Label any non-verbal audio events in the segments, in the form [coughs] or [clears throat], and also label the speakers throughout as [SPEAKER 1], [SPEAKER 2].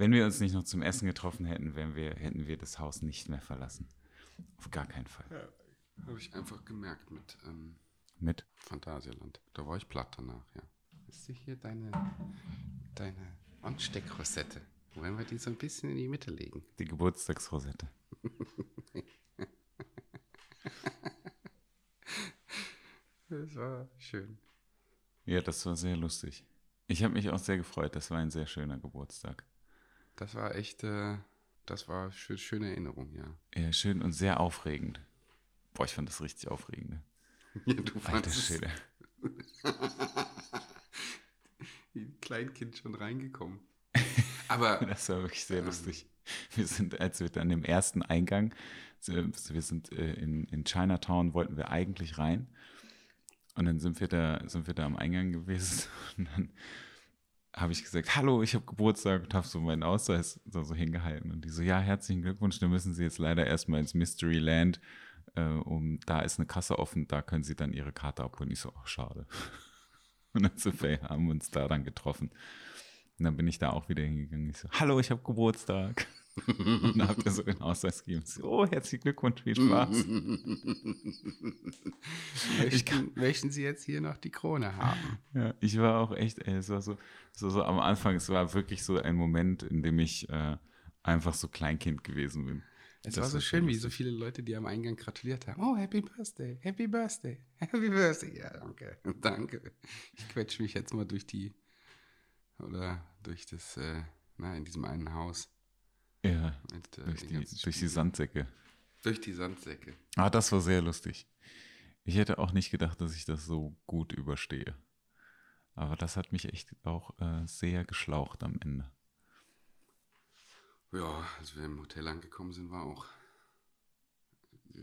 [SPEAKER 1] wenn wir uns nicht noch zum Essen getroffen hätten, wir, hätten wir das Haus nicht mehr verlassen. Auf gar keinen Fall.
[SPEAKER 2] Ja, habe ich einfach gemerkt mit ähm,
[SPEAKER 1] Mit?
[SPEAKER 2] Phantasialand. Da war ich platt danach, ja. Ist hier deine, deine Ansteckrosette? Wollen wir die so ein bisschen in die Mitte legen?
[SPEAKER 1] Die Geburtstagsrosette. [laughs]
[SPEAKER 2] Das war schön.
[SPEAKER 1] Ja, das war sehr lustig. Ich habe mich auch sehr gefreut. Das war ein sehr schöner Geburtstag.
[SPEAKER 2] Das war echt, äh, das war schö schöne Erinnerung, ja.
[SPEAKER 1] Ja, schön und sehr aufregend. Boah, ich fand das richtig aufregend. ne? [laughs]
[SPEAKER 2] ja du
[SPEAKER 1] Alter
[SPEAKER 2] fandest es [laughs] wie ein Kleinkind schon reingekommen. Aber [laughs]
[SPEAKER 1] Das war wirklich sehr lustig. Wir sind, als wir dann im ersten Eingang, so, wir sind äh, in, in Chinatown, wollten wir eigentlich rein. Und dann sind wir da, sind wir da am Eingang gewesen. Und dann habe ich gesagt, hallo, ich habe Geburtstag und habe so meinen Ausweis so, so hingehalten. Und die so, ja, herzlichen Glückwunsch, dann müssen Sie jetzt leider erstmal ins Mystery Land. Äh, um, da ist eine Kasse offen, da können Sie dann Ihre Karte abholen. Ich so, ach, schade. [laughs] Und dann sind wir, haben uns da dann getroffen. Und dann bin ich da auch wieder hingegangen. Ich so, hallo, ich habe Geburtstag. Und dann habt ihr so den Ausweis gegeben. So, oh, herzlichen Glückwunsch, viel Spaß.
[SPEAKER 2] möchten, möchten Sie jetzt hier noch die Krone haben?
[SPEAKER 1] Ja, ich war auch echt, ey, es war so, so, so am Anfang, es war wirklich so ein Moment, in dem ich äh, einfach so Kleinkind gewesen bin.
[SPEAKER 2] Es
[SPEAKER 1] Das
[SPEAKER 2] war so schön, wie so viele Leute, die am Eingang gratuliert haben. Oh, Happy Birthday, Happy Birthday, [laughs] Happy Birthday. Ja, danke, [laughs] danke. Ich quetsche mich jetzt mal durch die, oder durch das, äh, na, in diesem einen Haus.
[SPEAKER 1] Ja,
[SPEAKER 2] Mit, äh,
[SPEAKER 1] durch, die, durch die. Sandsäcke.
[SPEAKER 2] Durch die Sandsäcke.
[SPEAKER 1] Ah, das war sehr lustig. Ich hätte auch nicht gedacht, dass ich das so gut überstehe. Aber das hat mich echt auch äh, sehr geschlaucht am Ende.
[SPEAKER 2] Ja, als wir im Hotel angekommen sind, war auch äh,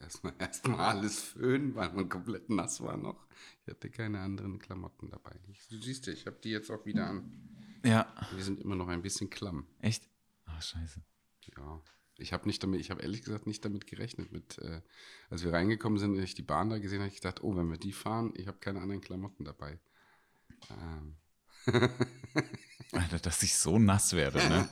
[SPEAKER 2] erstmal [laughs] erstmal alles föhnen, weil man komplett nass war noch. Ich hatte keine anderen Klamotten dabei. Ich, du siehst ja, ich habe die jetzt auch wieder an.
[SPEAKER 1] Ja.
[SPEAKER 2] Die sind immer noch ein bisschen klamm.
[SPEAKER 1] Echt? Ah, scheiße.
[SPEAKER 2] Ja. Ich habe nicht damit, ich habe ehrlich gesagt nicht damit gerechnet. Mit, äh, als wir reingekommen sind und ich die Bahn da gesehen habe, ich gedacht, oh, wenn wir die fahren, ich habe keine anderen Klamotten dabei. Ähm, [laughs]
[SPEAKER 1] Alter, dass ich so nass werde, ne?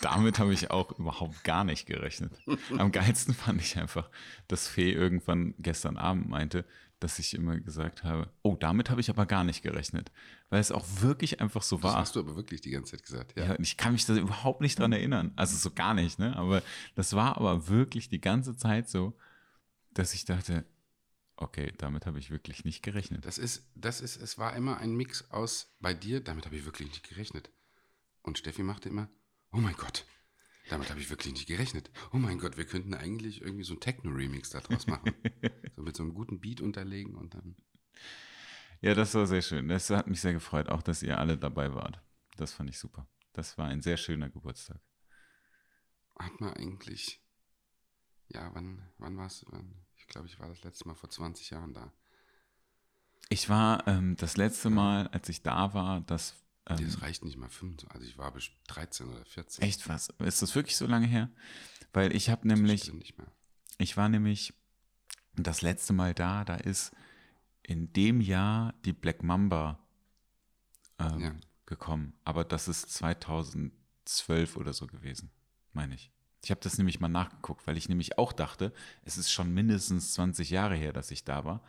[SPEAKER 1] Damit habe ich auch überhaupt gar nicht gerechnet. Am geilsten fand ich einfach, dass Fee irgendwann gestern Abend meinte, dass ich immer gesagt habe, oh, damit habe ich aber gar nicht gerechnet. Weil es auch wirklich einfach so
[SPEAKER 2] das
[SPEAKER 1] war.
[SPEAKER 2] hast du aber wirklich die ganze Zeit gesagt. Ja.
[SPEAKER 1] Ja, ich kann mich da überhaupt nicht dran erinnern. Also so gar nicht, ne? Aber das war aber wirklich die ganze Zeit so, dass ich dachte, okay, damit habe ich wirklich nicht gerechnet.
[SPEAKER 2] Das ist, das ist, es war immer ein Mix aus bei dir, damit habe ich wirklich nicht gerechnet. Und Steffi machte immer, oh mein Gott, damit habe ich wirklich nicht gerechnet. Oh mein Gott, wir könnten eigentlich irgendwie so ein Techno-Remix daraus machen. [laughs] so mit so einem guten Beat unterlegen und dann.
[SPEAKER 1] Ja, das war sehr schön. Das hat mich sehr gefreut, auch dass ihr alle dabei wart. Das fand ich super. Das war ein sehr schöner Geburtstag.
[SPEAKER 2] Hat man eigentlich, ja, wann, wann war es? Ich glaube, ich war das letzte Mal vor 20 Jahren da.
[SPEAKER 1] Ich war ähm, das letzte Mal, als ich da war, das ähm,
[SPEAKER 2] Das reicht nicht mal 25, also ich war bis 13 oder 14.
[SPEAKER 1] echt was. Ist das wirklich so lange her? Weil ich habe nämlich. Ich war nämlich das letzte Mal da, da ist in dem Jahr die Black Mamba ähm,
[SPEAKER 2] Ja.
[SPEAKER 1] gekommen. Aber das ist 2012 oder so gewesen, meine ich. Ich habe das nämlich mal nachgeguckt, weil ich nämlich auch dachte, es ist schon mindestens 20 Jahre her, dass ich da war.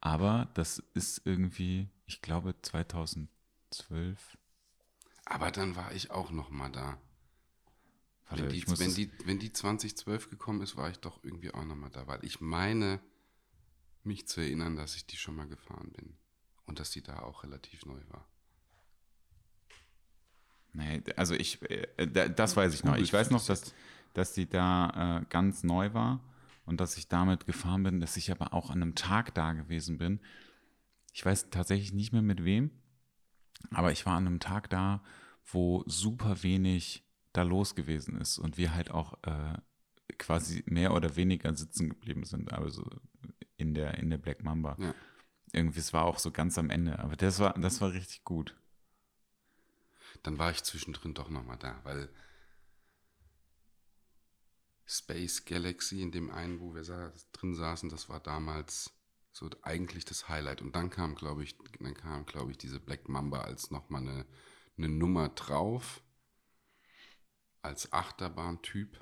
[SPEAKER 1] Aber das ist irgendwie, ich glaube 2012.
[SPEAKER 2] Aber dann war ich auch noch mal da.
[SPEAKER 1] Warte,
[SPEAKER 2] Wenn die, wenn, die, wenn die 2012 gekommen ist, war ich doch irgendwie auch nochmal da, weil ich meine, mich zu erinnern, dass ich die schon mal gefahren bin. Und dass die da auch relativ neu war.
[SPEAKER 1] Nee, also ich, äh, da- das weiß ich noch. Ich weiß noch, dass, dass die da äh, ganz neu war und dass ich damit gefahren bin, dass ich aber auch an einem Tag da gewesen bin. Ich weiß tatsächlich nicht mehr mit wem, aber ich war an einem Tag da, wo super wenig da los gewesen ist und wir halt auch äh, quasi mehr oder weniger sitzen geblieben sind, also in der, in der Black Mamba.
[SPEAKER 2] Ja.
[SPEAKER 1] Irgendwie, es war auch so ganz am Ende, aber das war, das war richtig gut.
[SPEAKER 2] Dann war ich zwischendrin doch nochmal da, weil Space Galaxy, in dem einen, wo wir sa drin saßen, das war damals so eigentlich das Highlight. Und dann kam, glaube ich, dann kam, glaube ich, diese Black Mamba als nochmal eine, eine Nummer drauf. als Achterbahntyp.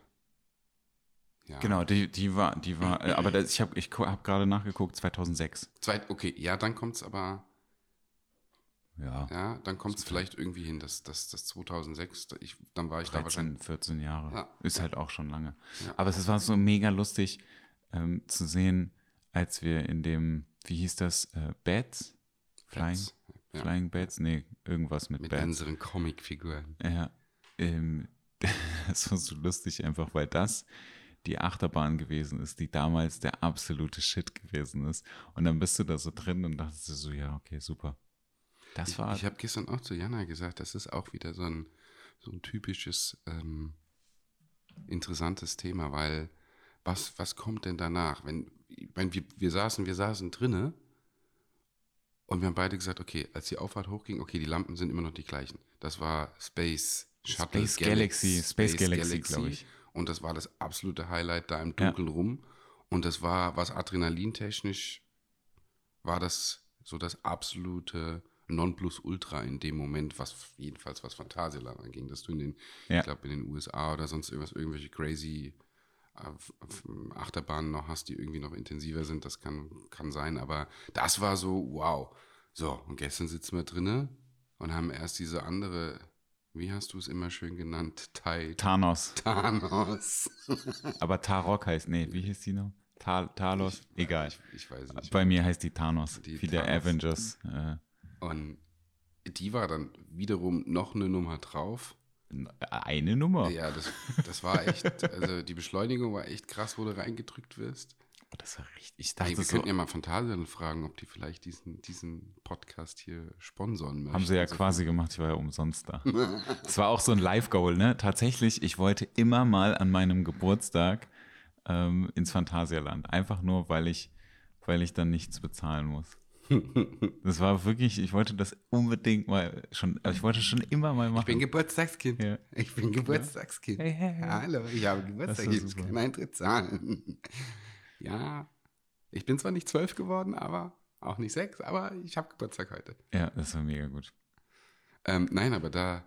[SPEAKER 2] Ja.
[SPEAKER 1] Genau, die, die war, die war, äh, aber das, ich habe ich hab gerade nachgeguckt, 2006.
[SPEAKER 2] Zweit, okay, ja, dann kommt es aber,
[SPEAKER 1] Ja,
[SPEAKER 2] ja, dann kommt es vielleicht irgendwie hin, dass das, das 2006, ich, dann war ich da
[SPEAKER 1] 13,
[SPEAKER 2] wahrscheinlich.
[SPEAKER 1] 14 Jahre.
[SPEAKER 2] Ja.
[SPEAKER 1] Ist halt auch schon lange.
[SPEAKER 2] Ja.
[SPEAKER 1] Aber es war so mega lustig ähm, zu sehen, als wir in dem, wie hieß das, äh, Bats? Flying,
[SPEAKER 2] ja.
[SPEAKER 1] Flying Bats? Nee, irgendwas mit,
[SPEAKER 2] Mit
[SPEAKER 1] Bats.
[SPEAKER 2] unseren Comicfiguren.
[SPEAKER 1] Ja, ähm, [laughs] das war so lustig einfach, weil das die Achterbahn gewesen ist, die damals der absolute Shit gewesen ist. Und dann bist du da so drin und dachtest du so, ja, okay, super. Das war,
[SPEAKER 2] Ich habe gestern auch zu Jana gesagt, das ist auch wieder so ein, so ein typisches ähm, interessantes Thema, weil was, was kommt denn danach? Wenn, wenn wir, wir saßen, wir saßen drinne und wir haben beide gesagt, okay, als die Auffahrt hochging, okay, die Lampen sind immer noch die gleichen. Das war Space Shuttle
[SPEAKER 1] Space Galaxy, Space Galaxy, glaub ich.
[SPEAKER 2] Und das war das absolute Highlight da im Dunkeln rum. Und das war, was adrenalintechnisch, war das so das absolute Nonplusultra in dem Moment, was jedenfalls was Phantasialand anging, dass du in den,
[SPEAKER 1] Ja.
[SPEAKER 2] ich glaube in den USA oder sonst irgendwas, irgendwelche crazy Achterbahnen noch hast, die irgendwie noch intensiver sind, das kann, kann sein, aber das war so, wow. So, und gestern sitzen wir drinne und haben erst diese andere, wie hast du es immer schön genannt,
[SPEAKER 1] Thanos.
[SPEAKER 2] Thanos. [laughs]
[SPEAKER 1] Aber Tarok heißt, nee, wie hieß die noch? Ta Talos? Egal.
[SPEAKER 2] Ich, ich weiß nicht.
[SPEAKER 1] Bei mir heißt die Thanos.
[SPEAKER 2] Die
[SPEAKER 1] wie der
[SPEAKER 2] Thanos.
[SPEAKER 1] Avengers. Äh,
[SPEAKER 2] Und die war dann wiederum noch eine Nummer drauf.
[SPEAKER 1] Eine Nummer.
[SPEAKER 2] Ja, das, das war echt, also die Beschleunigung war echt krass, wo du reingedrückt wirst.
[SPEAKER 1] Oh, das war richtig. Ich dachte
[SPEAKER 2] wir
[SPEAKER 1] so,
[SPEAKER 2] könnten ja mal Phantasialand fragen, ob die vielleicht diesen, diesen Podcast hier sponsoren möchten.
[SPEAKER 1] haben sie ja
[SPEAKER 2] Also,
[SPEAKER 1] quasi gemacht, ich war ja umsonst da. [laughs] Es war auch so ein Live-Goal, ne? Tatsächlich, ich wollte immer mal an meinem Geburtstag ähm, ins Phantasialand. Einfach nur, weil ich, weil ich dann nichts bezahlen muss. Das war wirklich, ich wollte das unbedingt mal schon, also ich wollte schon immer mal machen.
[SPEAKER 2] Ich bin Geburtstagskind.
[SPEAKER 1] Ja.
[SPEAKER 2] Ich bin Geburtstagskind.
[SPEAKER 1] Hey, hey, hey.
[SPEAKER 2] Hallo, ich habe Geburtstag. Ich muss keinen Eintritt zahlen. Ja, ich bin zwar nicht zwölf geworden, aber auch nicht sechs, aber ich habe Geburtstag heute.
[SPEAKER 1] ja, das war mega gut.
[SPEAKER 2] Ähm, nein, aber da.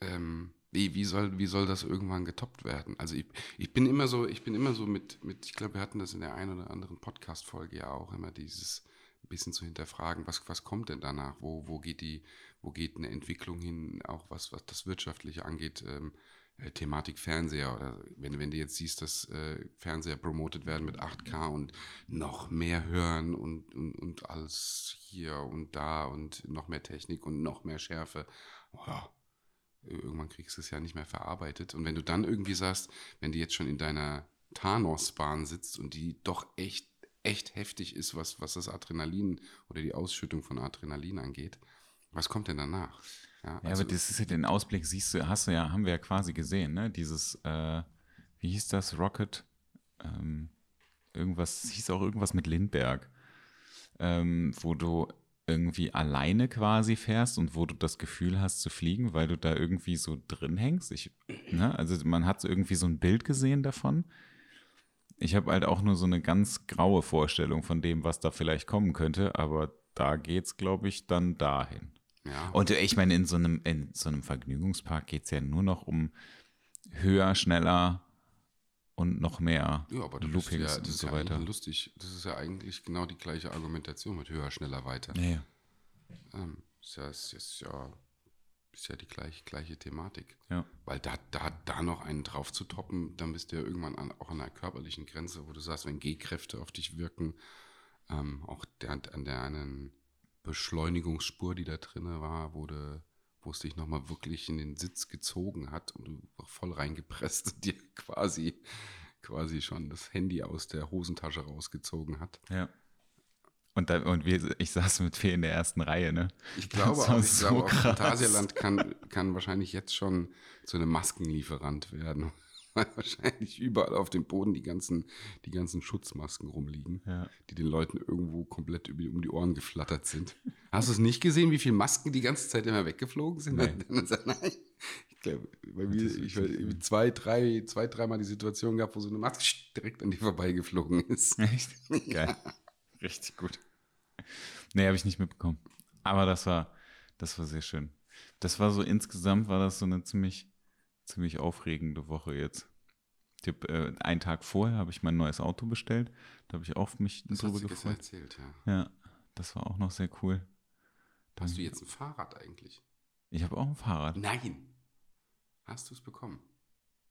[SPEAKER 2] Ähm, wie, wie, soll, wie soll das irgendwann getoppt werden? Also ich, ich bin immer so, ich bin immer so mit, mit, ich glaube, wir hatten das in der einen oder anderen Podcast-Folge ja auch immer dieses bisschen zu hinterfragen, was, was kommt denn danach? Wo, wo geht die, wo geht eine Entwicklung hin, auch was, was das Wirtschaftliche angeht, ähm, äh, Thematik Fernseher oder wenn, wenn du jetzt siehst, dass äh, Fernseher promotet werden mit 8K und noch mehr hören und, und, und alles hier und da und noch mehr Technik und noch mehr Schärfe. Oh, irgendwann kriegst du es ja nicht mehr verarbeitet. Und wenn du dann irgendwie sagst, wenn du jetzt schon in deiner Thanos-Bahn sitzt und die doch echt, echt heftig ist, was, was das Adrenalin oder die Ausschüttung von Adrenalin angeht, was kommt denn danach?
[SPEAKER 1] Ja, aber das ist ja den Ausblick, siehst du, hast du ja, haben wir ja quasi gesehen, ne? Dieses, äh, wie hieß das, Rocket? Ähm, irgendwas, hieß auch irgendwas mit Lindberg, ähm, wo du irgendwie alleine quasi fährst und wo du das Gefühl hast zu fliegen, weil du da irgendwie so drin hängst. Ich, ne? Also man hat so irgendwie so ein Bild gesehen davon. Ich habe halt auch nur so eine ganz graue Vorstellung von dem, was da vielleicht kommen könnte, aber da geht's, glaube ich, dann dahin.
[SPEAKER 2] ja,
[SPEAKER 1] Und ich meine, in so einem, in so einem Vergnügungspark geht es ja nur noch um höher, schneller und noch mehr
[SPEAKER 2] ja, aber
[SPEAKER 1] Loopings
[SPEAKER 2] ja,
[SPEAKER 1] und so
[SPEAKER 2] ja
[SPEAKER 1] weiter.
[SPEAKER 2] lustig. Das ist ja eigentlich genau die gleiche Argumentation mit höher, schneller, weiter.
[SPEAKER 1] Ja, ja.
[SPEAKER 2] Ähm, ist ja, ist, ist ja, ist ja die gleich, gleiche Thematik.
[SPEAKER 1] ja.
[SPEAKER 2] Weil da, da, da noch einen drauf zu toppen, dann bist du ja irgendwann an, auch an einer körperlichen Grenze, wo du sagst, wenn G-Kräfte auf dich wirken, ähm, auch der, an der einen Beschleunigungsspur, die da drin war, du, wo es dich nochmal wirklich in den Sitz gezogen hat und du voll reingepresst und dir [laughs] quasi, quasi schon das Handy aus der Hosentasche rausgezogen hat.
[SPEAKER 1] ja. Und, da, und wir, ich saß mit Fee in der ersten Reihe, ne?
[SPEAKER 2] Ich glaube
[SPEAKER 1] Das
[SPEAKER 2] auch, ich
[SPEAKER 1] so
[SPEAKER 2] glaube auch. Phantasialand kann, kann wahrscheinlich jetzt schon zu einem Maskenlieferant werden. Weil [laughs] wahrscheinlich überall auf dem Boden die ganzen, die ganzen Schutzmasken rumliegen,
[SPEAKER 1] Ja.
[SPEAKER 2] die den Leuten irgendwo komplett über, um die Ohren geflattert sind. Hast du es nicht gesehen, wie viele Masken die ganze Zeit immer weggeflogen sind?
[SPEAKER 1] Nein. [laughs]
[SPEAKER 2] Nein. Ich glaube, bei mir, ich habe zwei, drei, zwei, dreimal die Situation gehabt, wo so eine Maske direkt an dir vorbeigeflogen ist. [laughs]
[SPEAKER 1] Echt? Geil. Richtig gut. Nee, habe ich nicht mitbekommen. Aber das war, das war sehr schön. Das war so insgesamt war das so eine ziemlich, ziemlich aufregende Woche jetzt. Ich hab, äh, einen Tag vorher habe ich mein neues Auto bestellt. Da habe ich auch mich
[SPEAKER 2] Das
[SPEAKER 1] drüber gefreut.
[SPEAKER 2] erzählt, ja.
[SPEAKER 1] Ja, das war auch noch sehr cool.
[SPEAKER 2] Hast du jetzt ein Fahrrad eigentlich?
[SPEAKER 1] Ich habe auch ein Fahrrad.
[SPEAKER 2] Nein. Hast du es bekommen?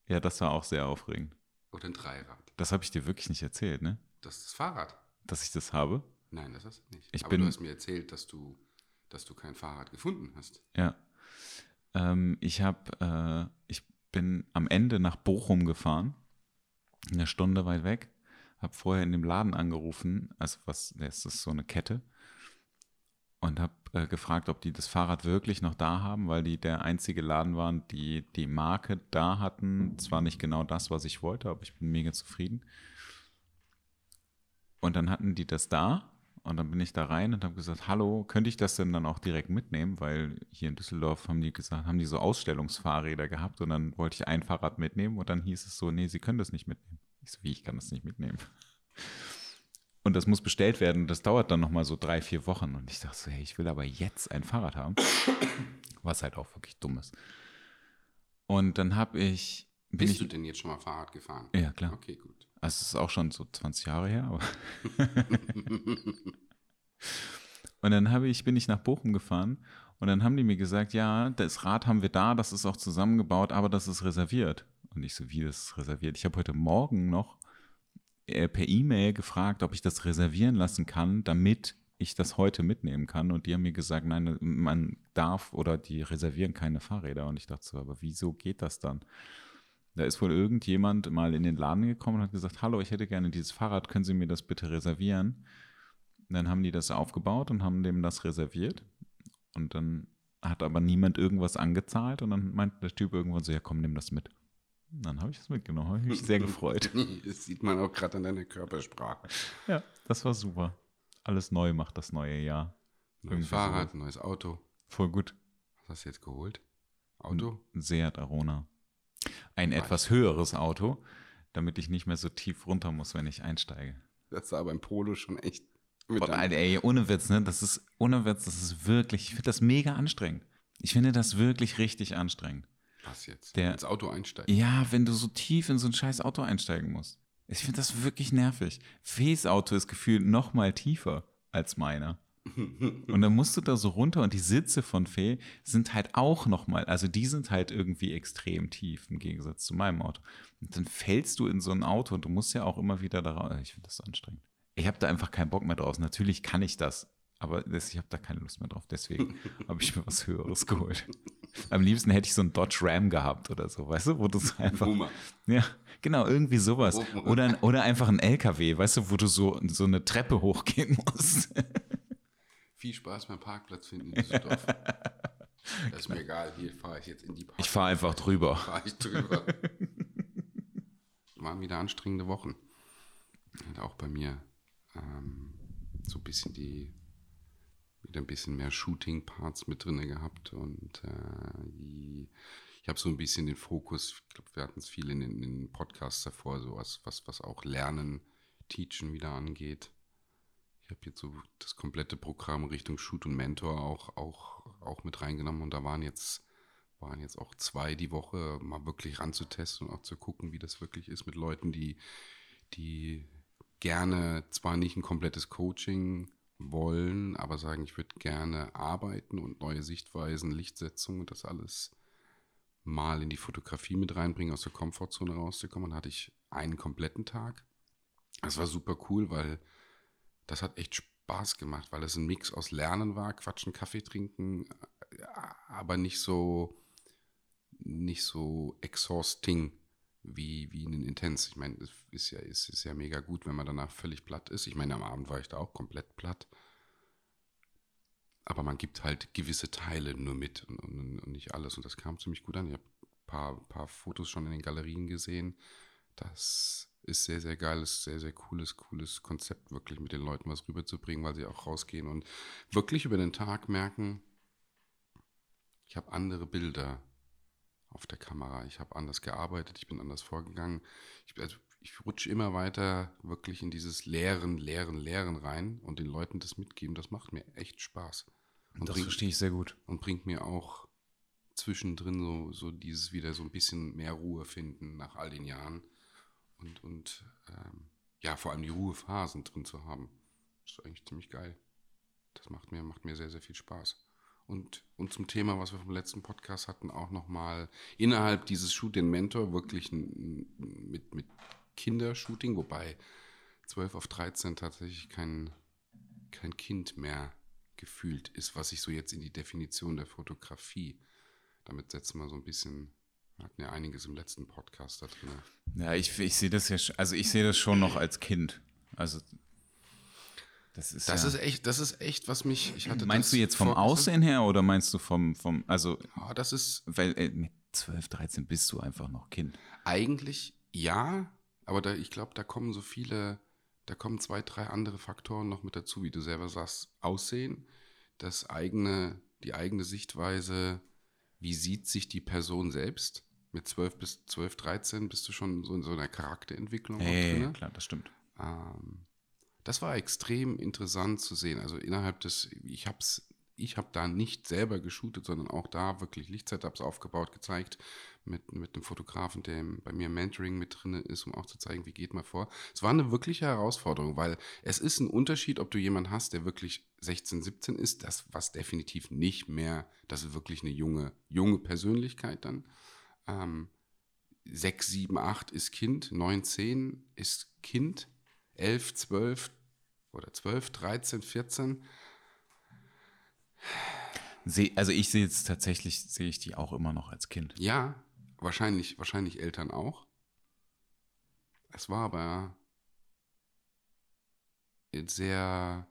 [SPEAKER 1] Ja, das war auch sehr aufregend.
[SPEAKER 2] Oder ein Dreirad?
[SPEAKER 1] Das habe ich dir wirklich nicht erzählt, ne?
[SPEAKER 2] Das ist das Fahrrad.
[SPEAKER 1] Dass ich das habe.
[SPEAKER 2] Nein, das hast du nicht.
[SPEAKER 1] Ich
[SPEAKER 2] Aber
[SPEAKER 1] bin-
[SPEAKER 2] du hast mir erzählt, dass du, dass du kein Fahrrad gefunden hast.
[SPEAKER 1] Ja. Ähm, ich habe, äh, ich bin am Ende nach Bochum gefahren, eine Stunde weit weg, habe vorher in dem Laden angerufen, also was, das ist so eine Kette, und habe äh, gefragt, ob die das Fahrrad wirklich noch da haben, weil die der einzige Laden waren, die die Marke da hatten. Zwar nicht genau das, was ich wollte, aber ich bin mega zufrieden. Und dann hatten die das da und dann bin ich da rein und habe gesagt, hallo, könnte ich das denn dann auch direkt mitnehmen? Weil hier in Düsseldorf haben die gesagt, haben die so Ausstellungsfahrräder gehabt und dann wollte ich ein Fahrrad mitnehmen und dann hieß es so, nee, sie können das nicht mitnehmen. Ich so, wie, ich kann das nicht mitnehmen? [laughs] Und das muss bestellt werden. Das dauert dann nochmal so drei, vier Wochen. Und ich dachte so, hey, ich will aber jetzt ein Fahrrad haben. [coughs] Was halt auch wirklich dumm ist. Und dann habe ich. Bin
[SPEAKER 2] Bist
[SPEAKER 1] ich,
[SPEAKER 2] du denn jetzt schon mal Fahrrad gefahren?
[SPEAKER 1] Ja, klar.
[SPEAKER 2] Okay, gut.
[SPEAKER 1] Also es ist auch schon so 20 Jahre her, aber. [laughs] und dann habe ich, bin ich nach Bochum gefahren und dann haben die mir gesagt, ja, das Rad haben wir da, das ist auch zusammengebaut, aber das ist reserviert. Und ich so, wie das ist reserviert? Ich habe heute Morgen noch äh, per E-Mail gefragt, ob ich das reservieren lassen kann, damit ich das heute mitnehmen kann. Und die haben mir gesagt, nein, man darf oder die reservieren keine Fahrräder. Und ich dachte so, aber wieso geht das dann? Da ist wohl irgendjemand mal in den Laden gekommen und hat gesagt, hallo, ich hätte gerne dieses Fahrrad, können Sie mir das bitte reservieren? Und dann haben die das aufgebaut und haben dem das reserviert. Und dann hat aber niemand irgendwas angezahlt und dann meinte der Typ irgendwann so, ja komm, nimm das mit. Und dann habe ich das mitgenommen, habe ich mich sehr gefreut. [laughs]
[SPEAKER 2] Das sieht man auch gerade an deiner Körpersprache.
[SPEAKER 1] Ja, das war super. Alles neu macht das neue Jahr.
[SPEAKER 2] Neues
[SPEAKER 1] Irgendwie
[SPEAKER 2] Fahrrad, neues Auto.
[SPEAKER 1] Voll gut.
[SPEAKER 2] Was hast du jetzt geholt? Auto?
[SPEAKER 1] Ein Seat Arona. Ein etwas höheres Auto, damit ich nicht mehr so tief runter muss, wenn ich einsteige.
[SPEAKER 2] Das sah beim Polo schon echt mit
[SPEAKER 1] Boah, Alter, ey, ohne Witz, ne? Das ist, ohne Witz, das ist wirklich, ich finde das mega anstrengend. Ich finde das wirklich richtig anstrengend.
[SPEAKER 2] Was jetzt?
[SPEAKER 1] Der-
[SPEAKER 2] Ins Auto einsteigen.
[SPEAKER 1] Ja, wenn du so tief in so ein scheiß Auto einsteigen musst. Ich finde das wirklich nervig. Fees Auto ist gefühlt noch mal tiefer als meiner. Und dann musst du da so runter und die Sitze von Fee sind halt auch noch mal, also die sind halt irgendwie extrem tief im Gegensatz zu meinem Auto. Und dann fällst du in so ein Auto und du musst ja auch immer wieder da raus. Ich finde das anstrengend. Ich habe da einfach keinen Bock mehr drauf. Natürlich kann ich das, aber ich habe da keine Lust mehr drauf. Deswegen [laughs] habe ich mir was Höheres geholt. Am liebsten hätte ich so einen Dodge Ram gehabt oder so, weißt du, wo du so einfach.
[SPEAKER 2] Boomer.
[SPEAKER 1] Ja, genau, irgendwie sowas. Oder, oder einfach ein LKW, weißt du, wo du so, so eine Treppe hochgehen musst. [laughs]
[SPEAKER 2] Viel Spaß beim Parkplatz finden in Düsseldorf. [laughs] Das ist mir egal, hier fahre ich jetzt in die Park.
[SPEAKER 1] Ich fahre einfach drüber. [laughs]
[SPEAKER 2] Fahre ich drüber. [laughs] Waren wieder anstrengende Wochen. Hat auch bei mir ähm, so ein bisschen die, wieder ein bisschen mehr Shooting-Parts mit drin gehabt und äh, die, ich habe so ein bisschen den Fokus, ich glaube, wir hatten es viel in den, in den Podcasts davor, so was, was, was auch Lernen, Teachen wieder angeht. Ich habe jetzt so das komplette Programm Richtung Shoot und Mentor auch, auch, auch mit reingenommen und da waren jetzt, waren jetzt auch zwei die Woche mal wirklich ranzutesten und auch zu gucken, wie das wirklich ist mit Leuten, die, die gerne zwar nicht ein komplettes Coaching wollen, aber sagen, ich würde gerne arbeiten und neue Sichtweisen, Lichtsetzung und das alles mal in die Fotografie mit reinbringen, aus der Komfortzone rauszukommen. Dann hatte ich einen kompletten Tag. Das war super cool, weil das hat echt Spaß gemacht, weil es ein Mix aus Lernen war, Quatschen, Kaffee trinken, äh, aber nicht so nicht so exhausting wie, wie ein Intens. Ich meine, es ist ja, ist, ist ja mega gut, wenn man danach völlig platt ist. Ich meine, am Abend war ich da auch komplett platt. Aber man gibt halt gewisse Teile nur mit und, und, und nicht alles. Und das kam ziemlich gut an. Ich habe ein paar, paar Fotos schon in den Galerien gesehen. Das ist sehr, sehr geil, ist sehr, sehr cooles, cooles Konzept, wirklich mit den Leuten was rüberzubringen, weil sie auch rausgehen und wirklich über den Tag merken, ich habe andere Bilder auf der Kamera, ich habe anders gearbeitet, ich bin anders vorgegangen. Ich, also, ich rutsche immer weiter wirklich in dieses Lehren, Lehren, Lehren rein und den Leuten das mitgeben, das macht mir echt Spaß. Und
[SPEAKER 1] Das
[SPEAKER 2] bringt-
[SPEAKER 1] verstehe ich sehr gut.
[SPEAKER 2] und bringt mir auch zwischendrin so, so dieses wieder so ein bisschen mehr Ruhe finden nach all den Jahren und, und ähm, ja, vor allem die Ruhephasen drin zu haben. Das ist eigentlich ziemlich geil. Das macht mir, macht mir sehr, sehr viel Spaß. Und, und zum Thema, was wir vom letzten Podcast hatten, auch nochmal innerhalb dieses Shoot den Mentor wirklich mit, mit Kindershooting, wobei 12 auf 13 tatsächlich kein, kein Kind mehr gefühlt ist, was ich so jetzt in die Definition der Fotografie, damit setzen wir so ein bisschen, wir hatten ja einiges im letzten Podcast da drin.
[SPEAKER 1] Ja, ich, ich sehe das ja, also ich sehe das schon noch als Kind. Also
[SPEAKER 2] das ist, das ja, ist echt, das ist echt, was mich. Ich hatte
[SPEAKER 1] meinst du jetzt vom Aussehen her oder meinst du vom, vom also
[SPEAKER 2] ja, das ist.
[SPEAKER 1] Weil äh, mit 12, 13 bist du einfach noch Kind.
[SPEAKER 2] Eigentlich ja, aber da, ich glaube, da kommen so viele, da kommen zwei, drei andere Faktoren noch mit dazu, wie du selber sagst. Aussehen, das eigene, die eigene Sichtweise, wie sieht sich die Person selbst? Mit 12 bis 12, 13 bist du schon so in so einer Charakterentwicklung.
[SPEAKER 1] Hey, ja, klar, das stimmt.
[SPEAKER 2] Ähm, das war extrem interessant zu sehen. Also innerhalb des, ich habe es ich habe da nicht selber geshootet, sondern auch da wirklich Lichtsetups aufgebaut, gezeigt mit, mit einem Fotografen, der bei mir Mentoring mit drin ist, um auch zu zeigen, wie geht man vor. Es war eine wirkliche Herausforderung, weil es ist ein Unterschied, ob du jemanden hast, der wirklich 16, 17 ist, das was definitiv nicht mehr, das ist wirklich eine junge, junge Persönlichkeit dann. Ähm, 6, 7, 8 ist Kind, 9, 10 ist Kind 11, 12 oder 12, 13, 14.
[SPEAKER 1] also ich sehe jetzt tatsächlich, sehe ich die auch immer noch als Kind.
[SPEAKER 2] Ja, wahrscheinlich, wahrscheinlich Eltern auch. Es war aber sehr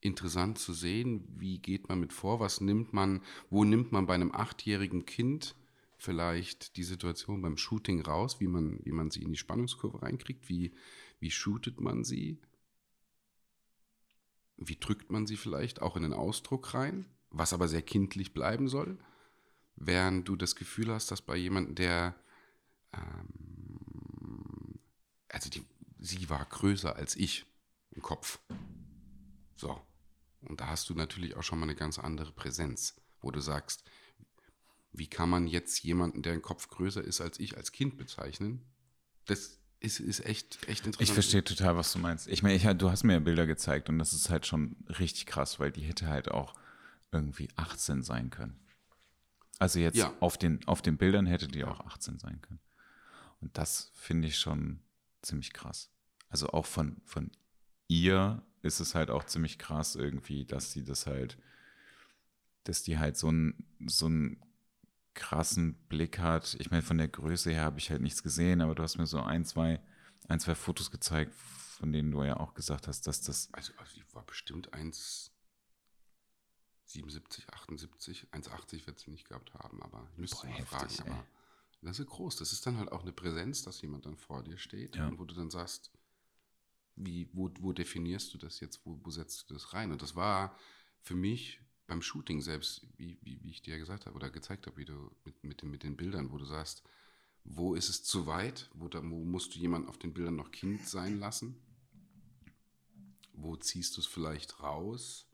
[SPEAKER 2] interessant zu sehen, wie geht man mit vor, was nimmt man, wo nimmt man bei einem achtjährigen Kind vielleicht die Situation beim Shooting raus, wie man, wie man sie in die Spannungskurve reinkriegt, wie, wie shootet man sie? Wie drückt man sie vielleicht auch in den Ausdruck rein, was aber sehr kindlich bleiben soll? Während du das Gefühl hast, dass bei jemandem, der, ähm, also die, sie war größer als ich im Kopf. So. Und da hast du natürlich auch schon mal eine ganz andere Präsenz, wo du sagst, wie kann man jetzt jemanden, der ein Kopf größer ist als ich, als Kind bezeichnen? Das ist, ist echt, echt interessant.
[SPEAKER 1] Ich verstehe total, was du meinst. Ich meine, ich, du hast mir ja Bilder gezeigt und das ist halt schon richtig krass, weil die hätte halt auch irgendwie 18 sein können. Also jetzt ja. auf, den, auf den Bildern hätte die auch 18 sein können. Und das finde ich schon ziemlich krass. Also auch von, von ihr ist es halt auch ziemlich krass irgendwie, dass sie das halt, dass die halt so ein, so ein krassen Blick hat. Ich meine, von der Größe her habe ich halt nichts gesehen, aber du hast mir so ein, zwei, ein, zwei Fotos gezeigt, von denen du ja auch gesagt hast, dass das.
[SPEAKER 2] Also, also die war bestimmt 1,77, 78, 1,80 wird sie nicht gehabt haben, aber ich müsste Boah, mal heftig, fragen. Aber das ist groß. Das ist dann halt auch eine Präsenz, dass jemand dann vor dir steht ja. und wo du dann sagst, wie, wo, wo definierst du das jetzt, wo, wo setzt du das rein? Und das war für mich beim Shooting selbst, wie, wie, wie ich dir gesagt habe oder gezeigt habe, wie du mit, mit, den, mit den Bildern, wo du sagst, wo ist es zu weit, wo, da, wo musst du jemanden auf den Bildern noch Kind sein lassen, wo ziehst du es vielleicht raus,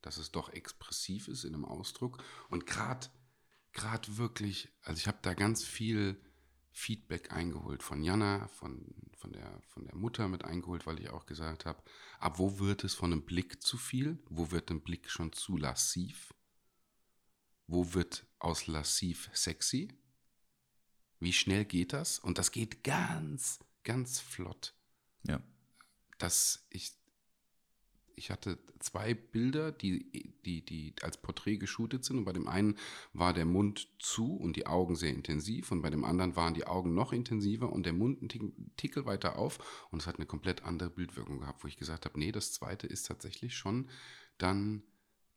[SPEAKER 2] dass es doch expressiv ist in einem Ausdruck? Und gerade gerade wirklich, also ich habe da ganz viel Feedback eingeholt von Jana, von, von, der, von der Mutter mit eingeholt, weil ich auch gesagt habe, ab wo wird es von einem Blick zu viel? Wo wird ein Blick schon zu lassiv? Wo wird aus lassiv sexy? Wie schnell geht das? Und das geht ganz, ganz flott.
[SPEAKER 1] Ja.
[SPEAKER 2] Dass ich ich hatte zwei Bilder, die, die, die als Porträt geshootet sind. Und bei dem einen war der Mund zu und die Augen sehr intensiv. Und bei dem anderen waren die Augen noch intensiver und der Mund ein Tickel weiter auf. Und es hat eine komplett andere Bildwirkung gehabt, wo ich gesagt habe, nee, das zweite ist tatsächlich schon dann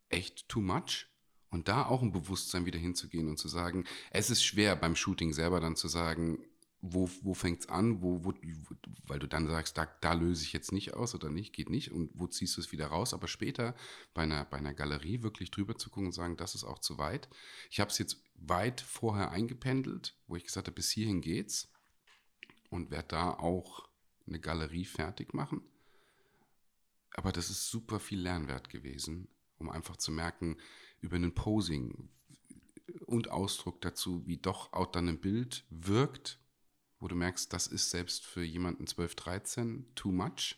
[SPEAKER 2] echt too much. Und da auch ein Bewusstsein wieder hinzugehen und zu sagen, es ist schwer beim Shooting selber dann zu sagen, wo, wo fängt es an, wo, wo, weil du dann sagst, da, da löse ich jetzt nicht aus oder nicht, geht nicht und wo ziehst du es wieder raus, aber später bei einer, bei einer Galerie wirklich drüber zu gucken und sagen, das ist auch zu weit. Ich habe es jetzt weit vorher eingependelt, wo ich gesagt habe, bis hierhin geht's und werde da auch eine Galerie fertig machen. Aber das ist super viel Lernwert gewesen, um einfach zu merken, über ein Posing, und Ausdruck dazu, wie doch auch dann ein Bild wirkt, wo du merkst, das ist selbst für jemanden 12, 13 too much.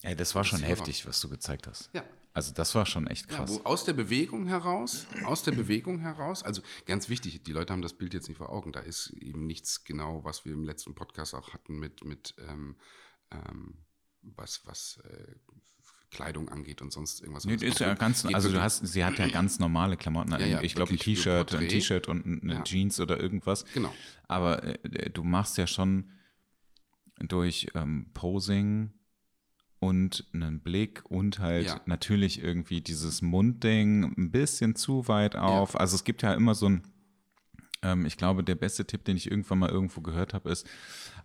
[SPEAKER 1] Ey, das war
[SPEAKER 2] Das
[SPEAKER 1] schon heftig, was du gezeigt hast.
[SPEAKER 2] Ja.
[SPEAKER 1] Also das war schon echt
[SPEAKER 2] Ja,
[SPEAKER 1] krass.
[SPEAKER 2] wo aus der Bewegung heraus, aus der Bewegung heraus, also ganz wichtig, die Leute haben das Bild jetzt nicht vor Augen, da ist eben nichts genau, was wir im letzten Podcast auch hatten mit, mit ähm, ähm, was, was äh, Kleidung angeht und sonst irgendwas.
[SPEAKER 1] Nee, ist ja ganz, also du hast, sie hat ja ganz normale Klamotten.
[SPEAKER 2] Ja, ja,
[SPEAKER 1] ich glaube ein T-Shirt, ein. T-Shirt und eine
[SPEAKER 2] Ja.
[SPEAKER 1] Jeans oder irgendwas.
[SPEAKER 2] Genau.
[SPEAKER 1] Aber äh, du machst ja schon durch ähm, Posing und einen Blick und halt natürlich irgendwie dieses Mundding ein bisschen zu weit auf. Also es gibt ja immer so ein, ähm, ich glaube, der beste Tipp, den ich irgendwann mal irgendwo gehört habe, ist,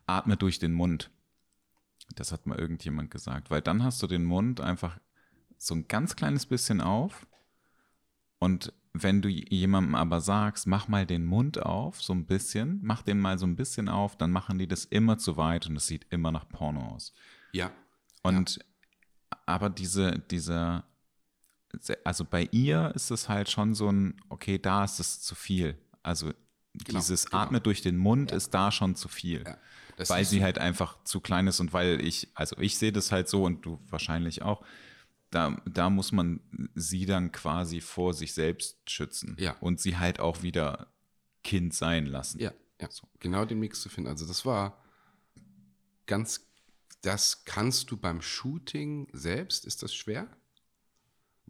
[SPEAKER 1] atme durch den Mund. Das hat mal irgendjemand gesagt, weil dann hast du den Mund einfach so ein ganz kleines bisschen auf und wenn du jemandem aber sagst, mach mal den Mund auf, so ein bisschen, mach den mal so ein bisschen auf, dann machen die das immer zu weit und es sieht immer nach Porno aus.
[SPEAKER 2] Ja,
[SPEAKER 1] Und aber diese, dieser, also bei ihr ist es halt schon so ein, okay, da ist es zu viel. Also dieses
[SPEAKER 2] genau.
[SPEAKER 1] Atme durch den Mund ist da schon zu viel.
[SPEAKER 2] ja. Das
[SPEAKER 1] weil sie halt einfach zu klein ist und weil ich, also ich sehe das halt so und du wahrscheinlich auch, da, da muss man sie dann quasi vor sich selbst schützen
[SPEAKER 2] Ja.
[SPEAKER 1] und sie halt auch wieder Kind sein lassen.
[SPEAKER 2] Ja, ja. genau den Mix zu finden. Also das war ganz, das kannst du beim Shooting selbst, ist das schwer?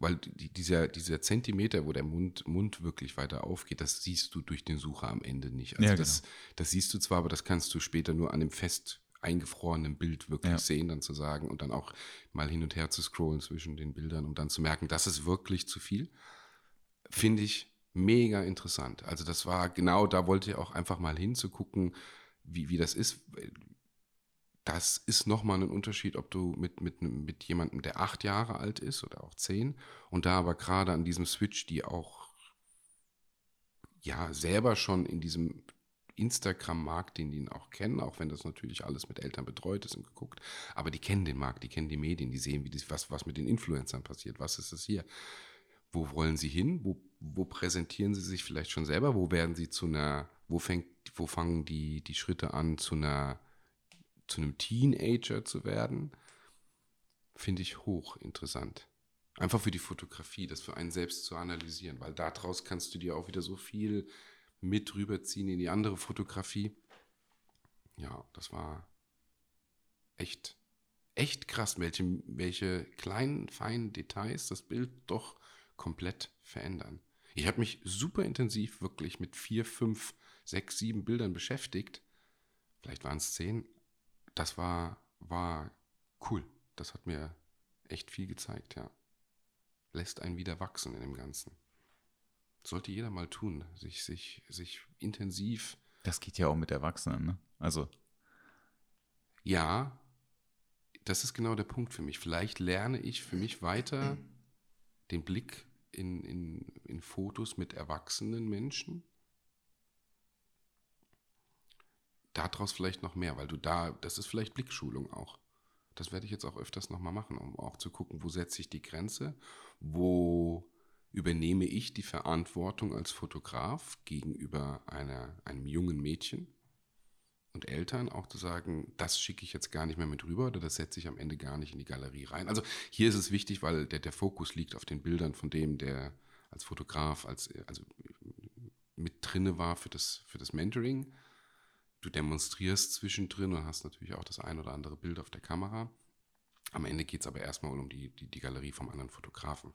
[SPEAKER 2] Weil die, dieser, dieser Zentimeter, wo der Mund, Mund wirklich weiter aufgeht, das siehst du durch den Sucher am Ende nicht. Also
[SPEAKER 1] Ja,
[SPEAKER 2] das, das siehst du zwar, aber das kannst du später nur an dem fest eingefrorenen Bild wirklich
[SPEAKER 1] Ja.
[SPEAKER 2] sehen, dann zu sagen und dann auch mal hin und her zu scrollen zwischen den Bildern, um dann zu merken, das ist wirklich zu viel finde ich mega interessant. Also das war genau, da wollte ich auch einfach mal hinzugucken, wie, wie das ist. Das ist nochmal ein Unterschied, ob du mit, mit, mit jemandem, der acht Jahre alt ist oder auch zehn und da aber gerade an diesem Switch, die auch ja selber schon in diesem Instagram-Markt, den die auch kennen, auch wenn das natürlich alles mit Eltern betreut ist und geguckt, aber die kennen den Markt, die kennen die Medien, die sehen, wie das, was, was mit den Influencern passiert, was ist es hier wo wollen sie hin? Wo, wo präsentieren sie sich vielleicht schon selber? Wo werden sie zu einer, wo fängt, wo fangen die, die Schritte an, zu einer, zu einem Teenager zu werden? Finde ich hochinteressant. Einfach für die Fotografie, das für einen selbst zu analysieren, weil daraus kannst du dir auch wieder so viel mit rüberziehen in die andere Fotografie. Ja, das war echt, echt krass, welche, welche kleinen, feinen Details das Bild doch komplett verändern. Ich habe mich super intensiv wirklich mit vier, fünf, sechs, sieben Bildern beschäftigt. Vielleicht waren es zehn. Das war, war cool. Das hat mir echt viel gezeigt, ja. Lässt einen wieder wachsen in dem Ganzen. Sollte jeder mal tun, sich, sich, sich intensiv
[SPEAKER 1] Das geht ja auch mit Erwachsenen, ne? Also,
[SPEAKER 2] Ja, das ist genau der Punkt für mich. Vielleicht lerne ich für mich weiter den Blick in, in, in Fotos mit erwachsenen Menschen. Daraus vielleicht noch mehr, weil du da, das ist vielleicht Blickschulung auch. Das werde ich jetzt auch öfters nochmal machen, um auch zu gucken, wo setze ich die Grenze, wo übernehme ich die Verantwortung als Fotograf gegenüber einer, einem jungen Mädchen und Eltern auch zu sagen, das schicke ich jetzt gar nicht mehr mit rüber oder das setze ich am Ende gar nicht in die Galerie rein. Also hier ist es wichtig, weil der, der Fokus liegt auf den Bildern von dem, der als Fotograf, als, also mit drinne war für das, für das Mentoring. Du demonstrierst zwischendrin und hast natürlich auch das ein oder andere Bild auf der Kamera. Am Ende geht es aber erstmal um die, die, die Galerie vom anderen Fotografen.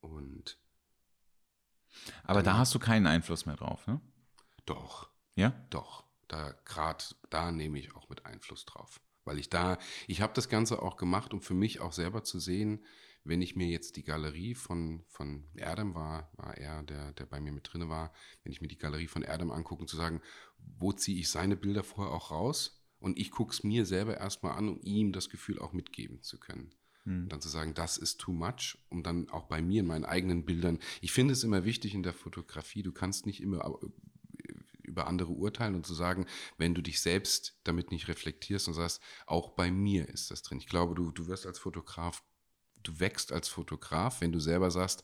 [SPEAKER 2] Und
[SPEAKER 1] aber da hast du keinen Einfluss mehr drauf, ne?
[SPEAKER 2] doch,
[SPEAKER 1] Ja?
[SPEAKER 2] Doch, da gerade da nehme ich auch mit Einfluss drauf, weil ich da ich habe das ganze auch gemacht, um für mich auch selber zu sehen, wenn ich mir jetzt die Galerie von von Erdem war, war er der der bei mir mit drinne war, wenn ich mir die Galerie von Erdem angucke und zu sagen, wo ziehe ich seine Bilder vorher auch raus und ich gucke es mir selber erstmal an, um ihm das Gefühl auch mitgeben zu können. Und dann zu sagen, das ist too much, um dann auch bei mir in meinen eigenen Bildern. Ich finde es immer wichtig in der Fotografie, du kannst nicht immer äh, über andere urteilen und zu sagen, wenn du dich selbst damit nicht reflektierst und sagst, auch bei mir ist das drin. Ich glaube, du, du wirst als Fotograf, du wächst als Fotograf, wenn du selber sagst,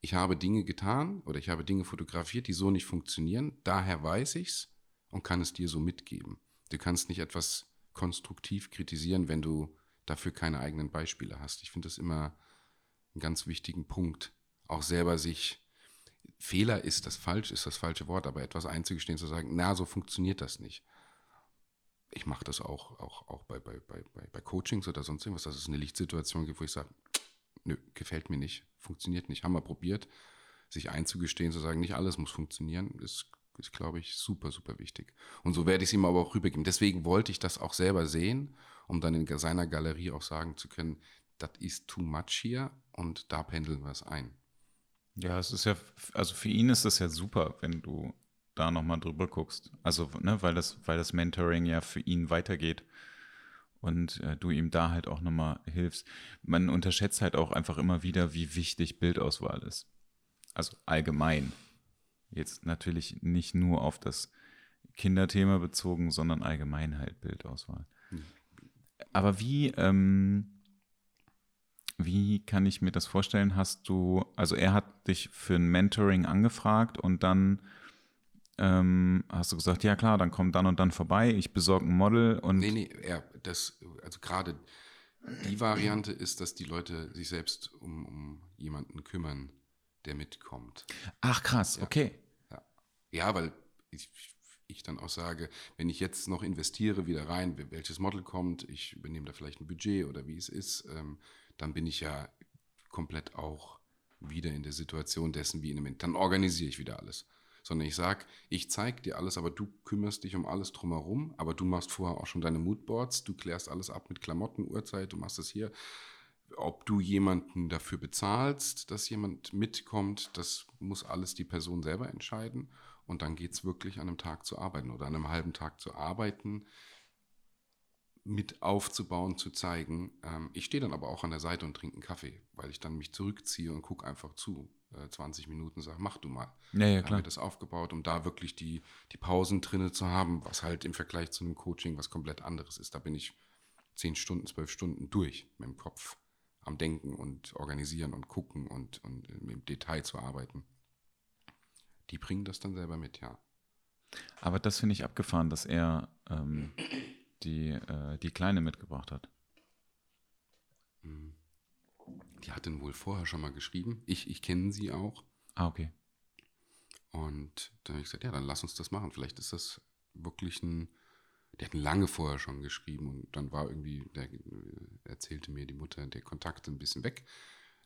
[SPEAKER 2] ich habe Dinge getan oder ich habe Dinge fotografiert, die so nicht funktionieren. Daher weiß ich's und kann es dir so mitgeben. Du kannst nicht etwas konstruktiv kritisieren, wenn du dafür keine eigenen Beispiele hast. Ich finde das immer einen ganz wichtigen Punkt, auch selber sich Fehler ist das falsch, ist das falsche Wort, aber etwas einzugestehen, zu sagen, na, so funktioniert das nicht. Ich mache das auch, auch, auch bei, bei, bei, bei Coachings oder sonst irgendwas, dass es eine Lichtsituation gibt, wo ich sage, nö, gefällt mir nicht, funktioniert nicht, haben wir probiert, sich einzugestehen, zu sagen, nicht alles muss funktionieren, ist, ist glaube ich, super, super wichtig. Und so werde ich es ihm aber auch rübergeben. Deswegen wollte ich das auch selber sehen, um dann in seiner Galerie auch sagen zu können, das ist too much hier und da pendeln wir es ein.
[SPEAKER 1] Ja, es ist ja, also für ihn ist das ja super, wenn du da nochmal drüber guckst. Also, ne, weil das, weil das Mentoring ja für ihn weitergeht und äh, du ihm da halt auch nochmal hilfst. Man unterschätzt halt auch einfach immer wieder, wie wichtig Bildauswahl ist. Also allgemein. Jetzt natürlich nicht nur auf das Kinderthema bezogen, sondern allgemein halt Bildauswahl. Mhm. Aber wie, ähm, wie kann ich mir das vorstellen? Hast du, also er hat dich für ein Mentoring angefragt und dann ähm, hast du gesagt, ja klar, dann komm dann und dann vorbei, ich besorge ein Model und.
[SPEAKER 2] Nee, nee, er, das, also gerade die Variante ist, dass die Leute sich selbst um, um jemanden kümmern, der mitkommt.
[SPEAKER 1] Ach krass,
[SPEAKER 2] ja.
[SPEAKER 1] okay.
[SPEAKER 2] Ja. ja, weil ich, ich dann auch sage, wenn ich jetzt noch investiere wieder rein, welches Model kommt, ich übernehme da vielleicht ein Budget oder wie es ist, ähm, dann bin ich ja komplett auch wieder in der Situation dessen wie in einem, dann organisiere ich wieder alles. Sondern ich sage, ich zeige dir alles, aber du kümmerst dich um alles drumherum, aber du machst vorher auch schon deine Moodboards, du klärst alles ab mit Klamotten, Uhrzeit, du machst das hier. Ob du jemanden dafür bezahlst, dass jemand mitkommt, das muss alles die Person selber entscheiden. Und dann geht es wirklich an einem Tag zu arbeiten oder an einem halben Tag zu arbeiten mit aufzubauen, zu zeigen. Ähm, ich stehe dann aber auch an der Seite und trinke einen Kaffee, weil ich dann mich zurückziehe und gucke einfach zu. Äh, 20 Minuten sage, mach du mal.
[SPEAKER 1] Ja, ja,
[SPEAKER 2] klar. Haben wir das aufgebaut, um da wirklich die, die Pausen drinne zu haben, was halt im Vergleich zu einem Coaching was komplett anderes ist. Da bin ich 10 Stunden, 12 Stunden durch mit dem Kopf am Denken und organisieren und gucken und, und im Detail zu arbeiten. Die bringen das dann selber mit, ja.
[SPEAKER 1] Aber das finde ich abgefahren, dass er ähm, die, äh, die Kleine mitgebracht hat.
[SPEAKER 2] Mhm. Die hat den wohl vorher schon mal geschrieben. Ich, ich kenne sie auch.
[SPEAKER 1] Ah, okay.
[SPEAKER 2] Und dann habe ich gesagt, ja, dann lass uns das machen. Vielleicht ist das wirklich ein. Die hatten lange vorher schon geschrieben und dann war irgendwie, der äh, erzählte mir die Mutter, der Kontakt ein bisschen weg.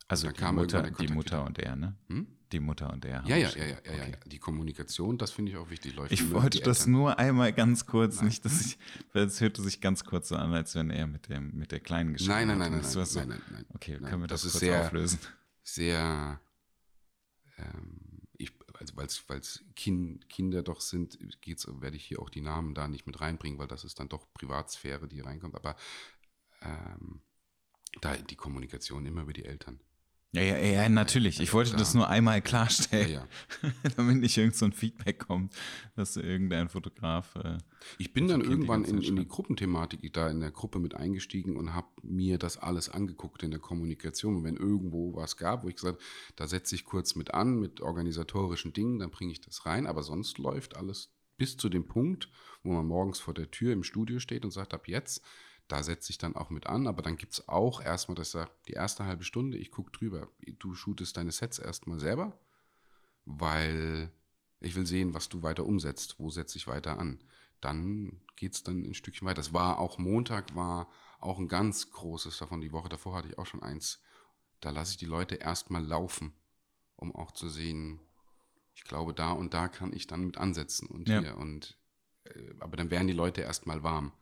[SPEAKER 1] Also die Mutter, die Mutter und er, ne? Hm? Die Mutter und er.
[SPEAKER 2] Ja, ja, ja, ja, ja, okay. ja, Die Kommunikation, das finde ich auch wichtig.
[SPEAKER 1] Läuft ich wollte das nur einmal ganz kurz, nein. nicht, dass ich, weil es hörte sich ganz kurz so an, als wenn er mit dem, mit der kleinen
[SPEAKER 2] Geschichte. Nein, nein, nein, nein,
[SPEAKER 1] nein,
[SPEAKER 2] so,
[SPEAKER 1] nein, nein, nein, Okay,
[SPEAKER 2] nein,
[SPEAKER 1] können wir das,
[SPEAKER 2] das
[SPEAKER 1] kurz
[SPEAKER 2] sehr,
[SPEAKER 1] auflösen?
[SPEAKER 2] Sehr, ähm, ich, also weil es kind, Kinder doch sind, geht's, werde ich hier auch die Namen da nicht mit reinbringen, weil das ist dann doch Privatsphäre, die reinkommt. Aber ähm, da die Kommunikation immer über die Eltern.
[SPEAKER 1] Ja, ja, ja, natürlich. Ich wollte das nur einmal klarstellen,
[SPEAKER 2] Ja, [laughs]
[SPEAKER 1] damit nicht irgend so ein Feedback kommt, dass irgendein Fotograf. Äh,
[SPEAKER 2] Ich bin dann irgendwann in, in die. Gruppenthematik da in der Gruppe mit eingestiegen und habe mir das alles angeguckt in der Kommunikation. Und wenn irgendwo was gab, wo ich gesagt habe, da setze ich kurz mit an, mit organisatorischen Dingen, dann bringe ich das rein. Aber sonst läuft alles bis zu dem Punkt, wo man morgens vor der Tür im Studio steht und sagt, ab jetzt, da setze ich dann auch mit an. Aber dann gibt es auch erstmal, dass er die erste halbe Stunde, ich gucke drüber, du shootest deine Sets erstmal selber, weil ich will sehen, was du weiter umsetzt, wo setze ich weiter an. Dann geht es dann ein Stückchen weiter. Das war auch Montag, war auch ein ganz großes davon. Die Woche davor hatte ich auch schon eins. Da lasse ich die Leute erstmal laufen, um auch zu sehen, ich glaube, da und da kann ich dann mit ansetzen und
[SPEAKER 1] Ja.
[SPEAKER 2] hier. Und, äh, aber dann werden die Leute erstmal warm.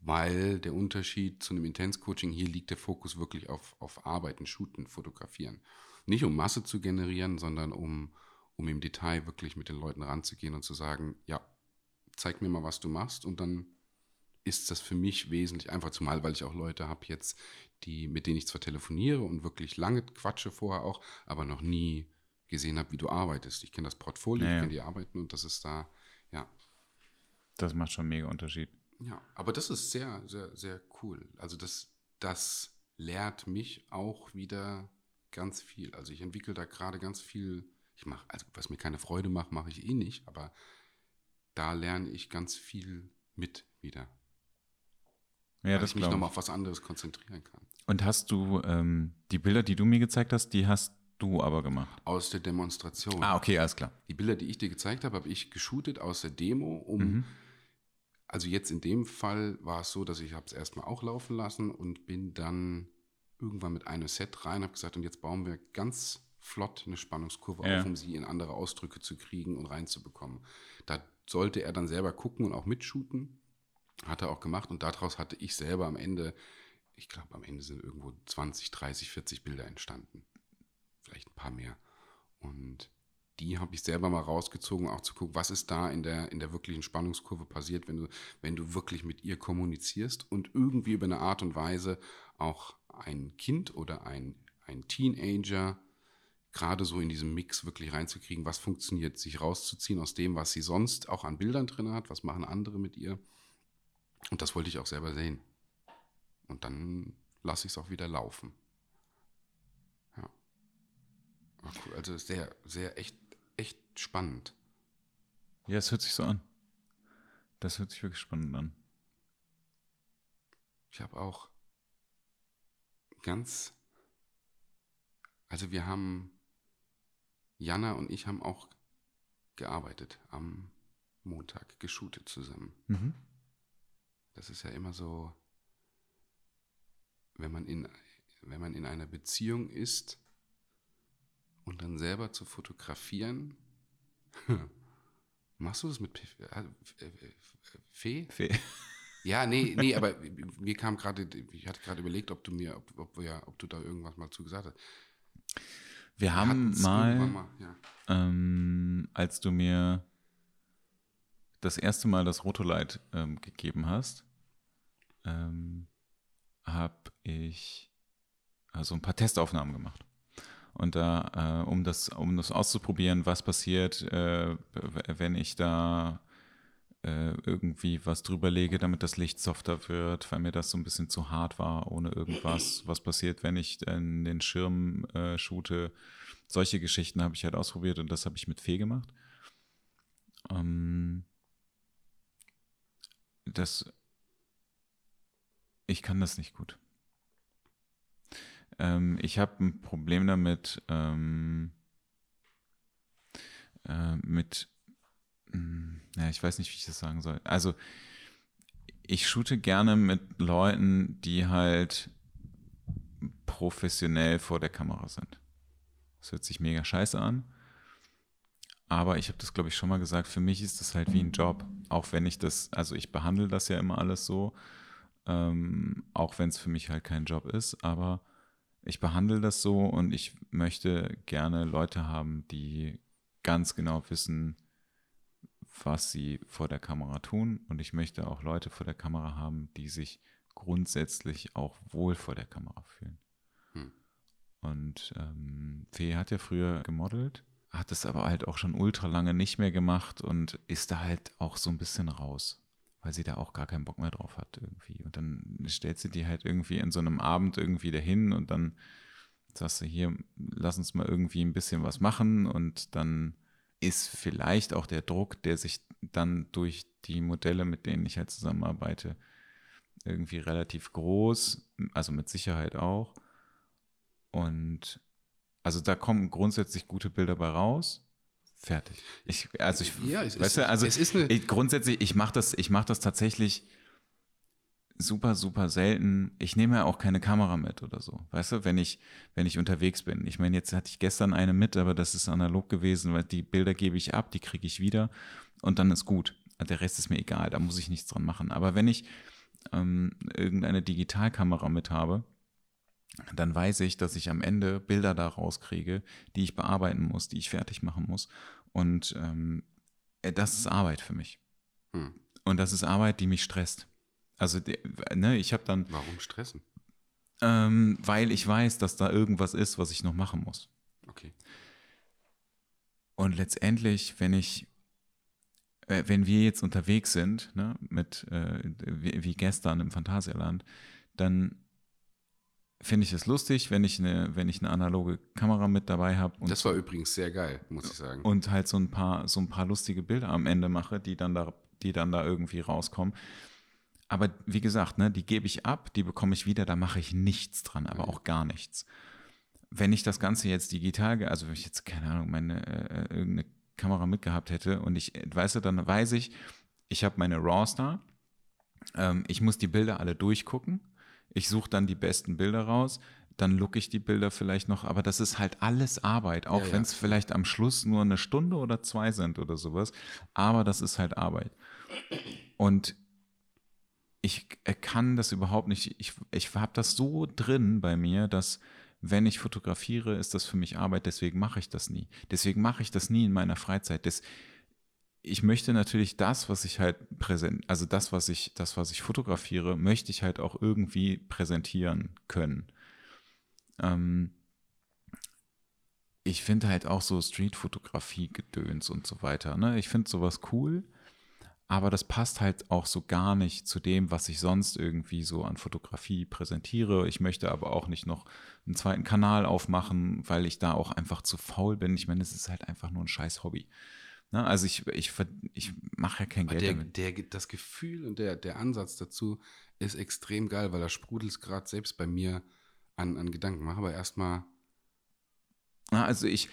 [SPEAKER 2] Weil der Unterschied zu einem Intenscoaching, hier liegt der Fokus wirklich auf, auf Arbeiten, Shooten, Fotografieren. Nicht um Masse zu generieren, sondern um, um im Detail wirklich mit den Leuten ranzugehen und zu sagen, ja, zeig mir mal, was du machst und dann ist das für mich wesentlich einfacher, zumal weil ich auch Leute habe jetzt, die, mit denen ich zwar telefoniere und wirklich lange quatsche vorher auch, aber noch nie gesehen habe, wie du arbeitest. Ich kenne das Portfolio,
[SPEAKER 1] Ja,
[SPEAKER 2] ich kenne die Arbeiten und das ist da, ja,
[SPEAKER 1] Das macht schon mega Unterschied.
[SPEAKER 2] Ja, aber das ist sehr, sehr, sehr cool. Also das, das lehrt mich auch wieder ganz viel. Also ich entwickle da gerade ganz viel. Ich mache, also was mir keine Freude macht, mache ich eh nicht, aber da lerne ich ganz viel mit wieder.
[SPEAKER 1] Ja,
[SPEAKER 2] weil
[SPEAKER 1] das
[SPEAKER 2] ich mich nochmal auf was anderes konzentrieren kann.
[SPEAKER 1] Und hast du ähm, die Bilder, die du mir gezeigt hast, die hast du aber gemacht?
[SPEAKER 2] Aus der Demonstration.
[SPEAKER 1] Ah, okay, alles klar.
[SPEAKER 2] Die Bilder, die ich dir gezeigt habe, habe ich geshootet aus der Demo, um
[SPEAKER 1] Mhm.
[SPEAKER 2] Also jetzt in dem Fall war es so, dass ich habe es erstmal auch laufen lassen und bin dann irgendwann mit einem Set rein, habe gesagt, und jetzt bauen wir ganz flott eine Spannungskurve
[SPEAKER 1] Ja.
[SPEAKER 2] auf, um sie in andere Ausdrücke zu kriegen und reinzubekommen. Da sollte er dann selber gucken und auch mitshooten. Hat er auch gemacht und daraus hatte ich selber am Ende, ich glaube am Ende sind irgendwo 20, 30, 40 Bilder entstanden. Vielleicht ein paar mehr. Und die habe ich selber mal rausgezogen, auch zu gucken, was ist da in der, in der wirklichen Spannungskurve passiert, wenn du, wenn du wirklich mit ihr kommunizierst und irgendwie über eine Art und Weise auch ein Kind oder ein, ein Teenager gerade so in diesem Mix wirklich reinzukriegen, was funktioniert, sich rauszuziehen aus dem, was sie sonst auch an Bildern drin hat, was machen andere mit ihr. Und das wollte ich auch selber sehen. Und dann lasse ich es auch wieder laufen. Ja. Also sehr, sehr echt, echt spannend.
[SPEAKER 1] Ja, es hört sich so an. Das hört sich wirklich spannend an.
[SPEAKER 2] Ich habe auch ganz, also wir haben, Jana und ich haben auch gearbeitet am Montag, geshootet zusammen.
[SPEAKER 1] Mhm.
[SPEAKER 2] Das ist ja immer so, wenn man in, wenn man in einer Beziehung ist und dann selber zu fotografieren. [laughs] Machst du das mit äh, äh, Fee?
[SPEAKER 1] Fe-
[SPEAKER 2] Ja, nee, nee, aber mir kam gerade, ich hatte gerade überlegt, ob du mir, ob, ob, wir, ob du da irgendwas mal zu gesagt hast.
[SPEAKER 1] Wir haben
[SPEAKER 2] hatten's irgendwann
[SPEAKER 1] mal,
[SPEAKER 2] ja.
[SPEAKER 1] ähm, als du mir das erste Mal das Rotolight ähm, gegeben hast, ähm, habe ich also ein paar Testaufnahmen gemacht. Und da, äh, um, das, um das auszuprobieren, was passiert, äh, wenn ich da äh, irgendwie was drüber lege, damit das Licht softer wird, weil mir das so ein bisschen zu hart war, ohne irgendwas. Was passiert, wenn ich in den Schirm äh, shoote? Solche Geschichten habe ich halt ausprobiert und das habe ich mit Fee gemacht. Ähm, das, ich kann das nicht gut. Ähm, ich habe ein Problem damit, ähm, äh, mit, mh, ja, ich weiß nicht, wie ich das sagen soll. Also, ich shoote gerne mit Leuten, die halt professionell vor der Kamera sind. Das hört sich mega scheiße an. Aber ich habe das, glaube ich, schon mal gesagt, für mich ist das halt wie ein Job. Auch wenn ich das, also ich behandle das ja immer alles so, ähm, auch wenn es für mich halt kein Job ist, aber ich behandle das so und ich möchte gerne Leute haben, die ganz genau wissen, was sie vor der Kamera tun. Und ich möchte auch Leute vor der Kamera haben, die sich grundsätzlich auch wohl vor der Kamera fühlen.
[SPEAKER 2] Hm.
[SPEAKER 1] Und ähm, Fee hat ja früher gemodelt, hat es aber halt auch schon ultra lange nicht mehr gemacht und ist da halt auch so ein bisschen raus, weil sie da auch gar keinen Bock mehr drauf hat irgendwie. Und dann stellt sie die halt irgendwie in so einem Abend irgendwie dahin und dann sagst du hier, lass uns mal irgendwie ein bisschen was machen und dann ist vielleicht auch der Druck, der sich dann durch die Modelle, mit denen ich halt zusammenarbeite, irgendwie relativ groß, also mit Sicherheit auch. Und also da kommen grundsätzlich gute Bilder bei raus. Fertig. Ich, also ich,
[SPEAKER 2] Ja, es
[SPEAKER 1] weißt
[SPEAKER 2] ist-
[SPEAKER 1] du, also
[SPEAKER 2] es ist eine-
[SPEAKER 1] ich, grundsätzlich, ich mache das, ich mache das tatsächlich super, super selten. Ich nehme ja auch keine Kamera mit oder so. Weißt du, wenn ich, wenn ich unterwegs bin. Ich meine, jetzt hatte ich gestern eine mit, aber das ist analog gewesen, weil die Bilder gebe ich ab, die kriege ich wieder und dann ist gut. Der Rest ist mir egal, da muss ich nichts dran machen. Aber wenn ich ähm, irgendeine Digitalkamera mit habe, dann weiß ich, dass ich am Ende Bilder da rauskriege, die ich bearbeiten muss, die ich fertig machen muss. Und ähm, äh, das ist Arbeit für mich.
[SPEAKER 2] Hm.
[SPEAKER 1] Und das ist Arbeit, die mich stresst. Also, ne, ich habe dann,
[SPEAKER 2] Warum stressen?
[SPEAKER 1] ähm, weil ich weiß, dass da irgendwas ist, was ich noch machen muss.
[SPEAKER 2] Okay.
[SPEAKER 1] Und letztendlich, wenn ich, äh, wenn wir jetzt unterwegs sind, ne, mit, äh, wie, wie gestern im Phantasialand, dann finde ich es lustig, wenn ich eine, wenn ich eine analoge Kamera mit dabei habe und,
[SPEAKER 2] Das war übrigens sehr geil, muss ich sagen.
[SPEAKER 1] und halt so ein paar, so ein paar lustige Bilder am Ende mache, die dann da, die dann da irgendwie rauskommen. Aber wie gesagt, ne, die gebe ich ab, die bekomme ich wieder, da mache ich nichts dran, aber auch gar nichts. Wenn ich das Ganze jetzt digital, also wenn ich jetzt, keine Ahnung, meine äh, irgendeine Kamera mitgehabt hätte und ich, äh, weißt du, dann weiß ich, ich habe meine RAWs da, ähm, ich muss die Bilder alle durchgucken, ich suche dann die besten Bilder raus, dann look ich die Bilder vielleicht noch, aber das ist halt alles Arbeit, auch
[SPEAKER 2] Ja, ja.
[SPEAKER 1] wenn es vielleicht am Schluss nur eine Stunde oder zwei sind oder sowas, aber das ist halt Arbeit. Und ich äh, kann das überhaupt nicht, ich, ich habe das so drin bei mir, dass wenn ich fotografiere, ist das für mich Arbeit, deswegen mache ich das nie. Deswegen mache ich das nie in meiner Freizeit. Das, ich möchte natürlich das, was ich halt präsent, also das, was ich, das, was ich fotografiere, möchte ich halt auch irgendwie präsentieren können. Ähm, ich finde halt auch so Streetfotografie-Gedöns und so weiter. Ne? Ich finde sowas cool, aber das passt halt auch so gar nicht zu dem, was ich sonst irgendwie so an Fotografie präsentiere. Ich möchte aber auch nicht noch einen zweiten Kanal aufmachen, weil ich da auch einfach zu faul bin. Ich meine, es ist halt einfach nur ein scheiß Hobby. Ne? Also ich, ich, ich mache ja kein Geld
[SPEAKER 2] der,
[SPEAKER 1] damit.
[SPEAKER 2] der, das Gefühl und der, der Ansatz dazu ist extrem geil, weil da sprudelt es gerade selbst bei mir an, an Gedanken. Mach aber erstmal.
[SPEAKER 1] Also ich,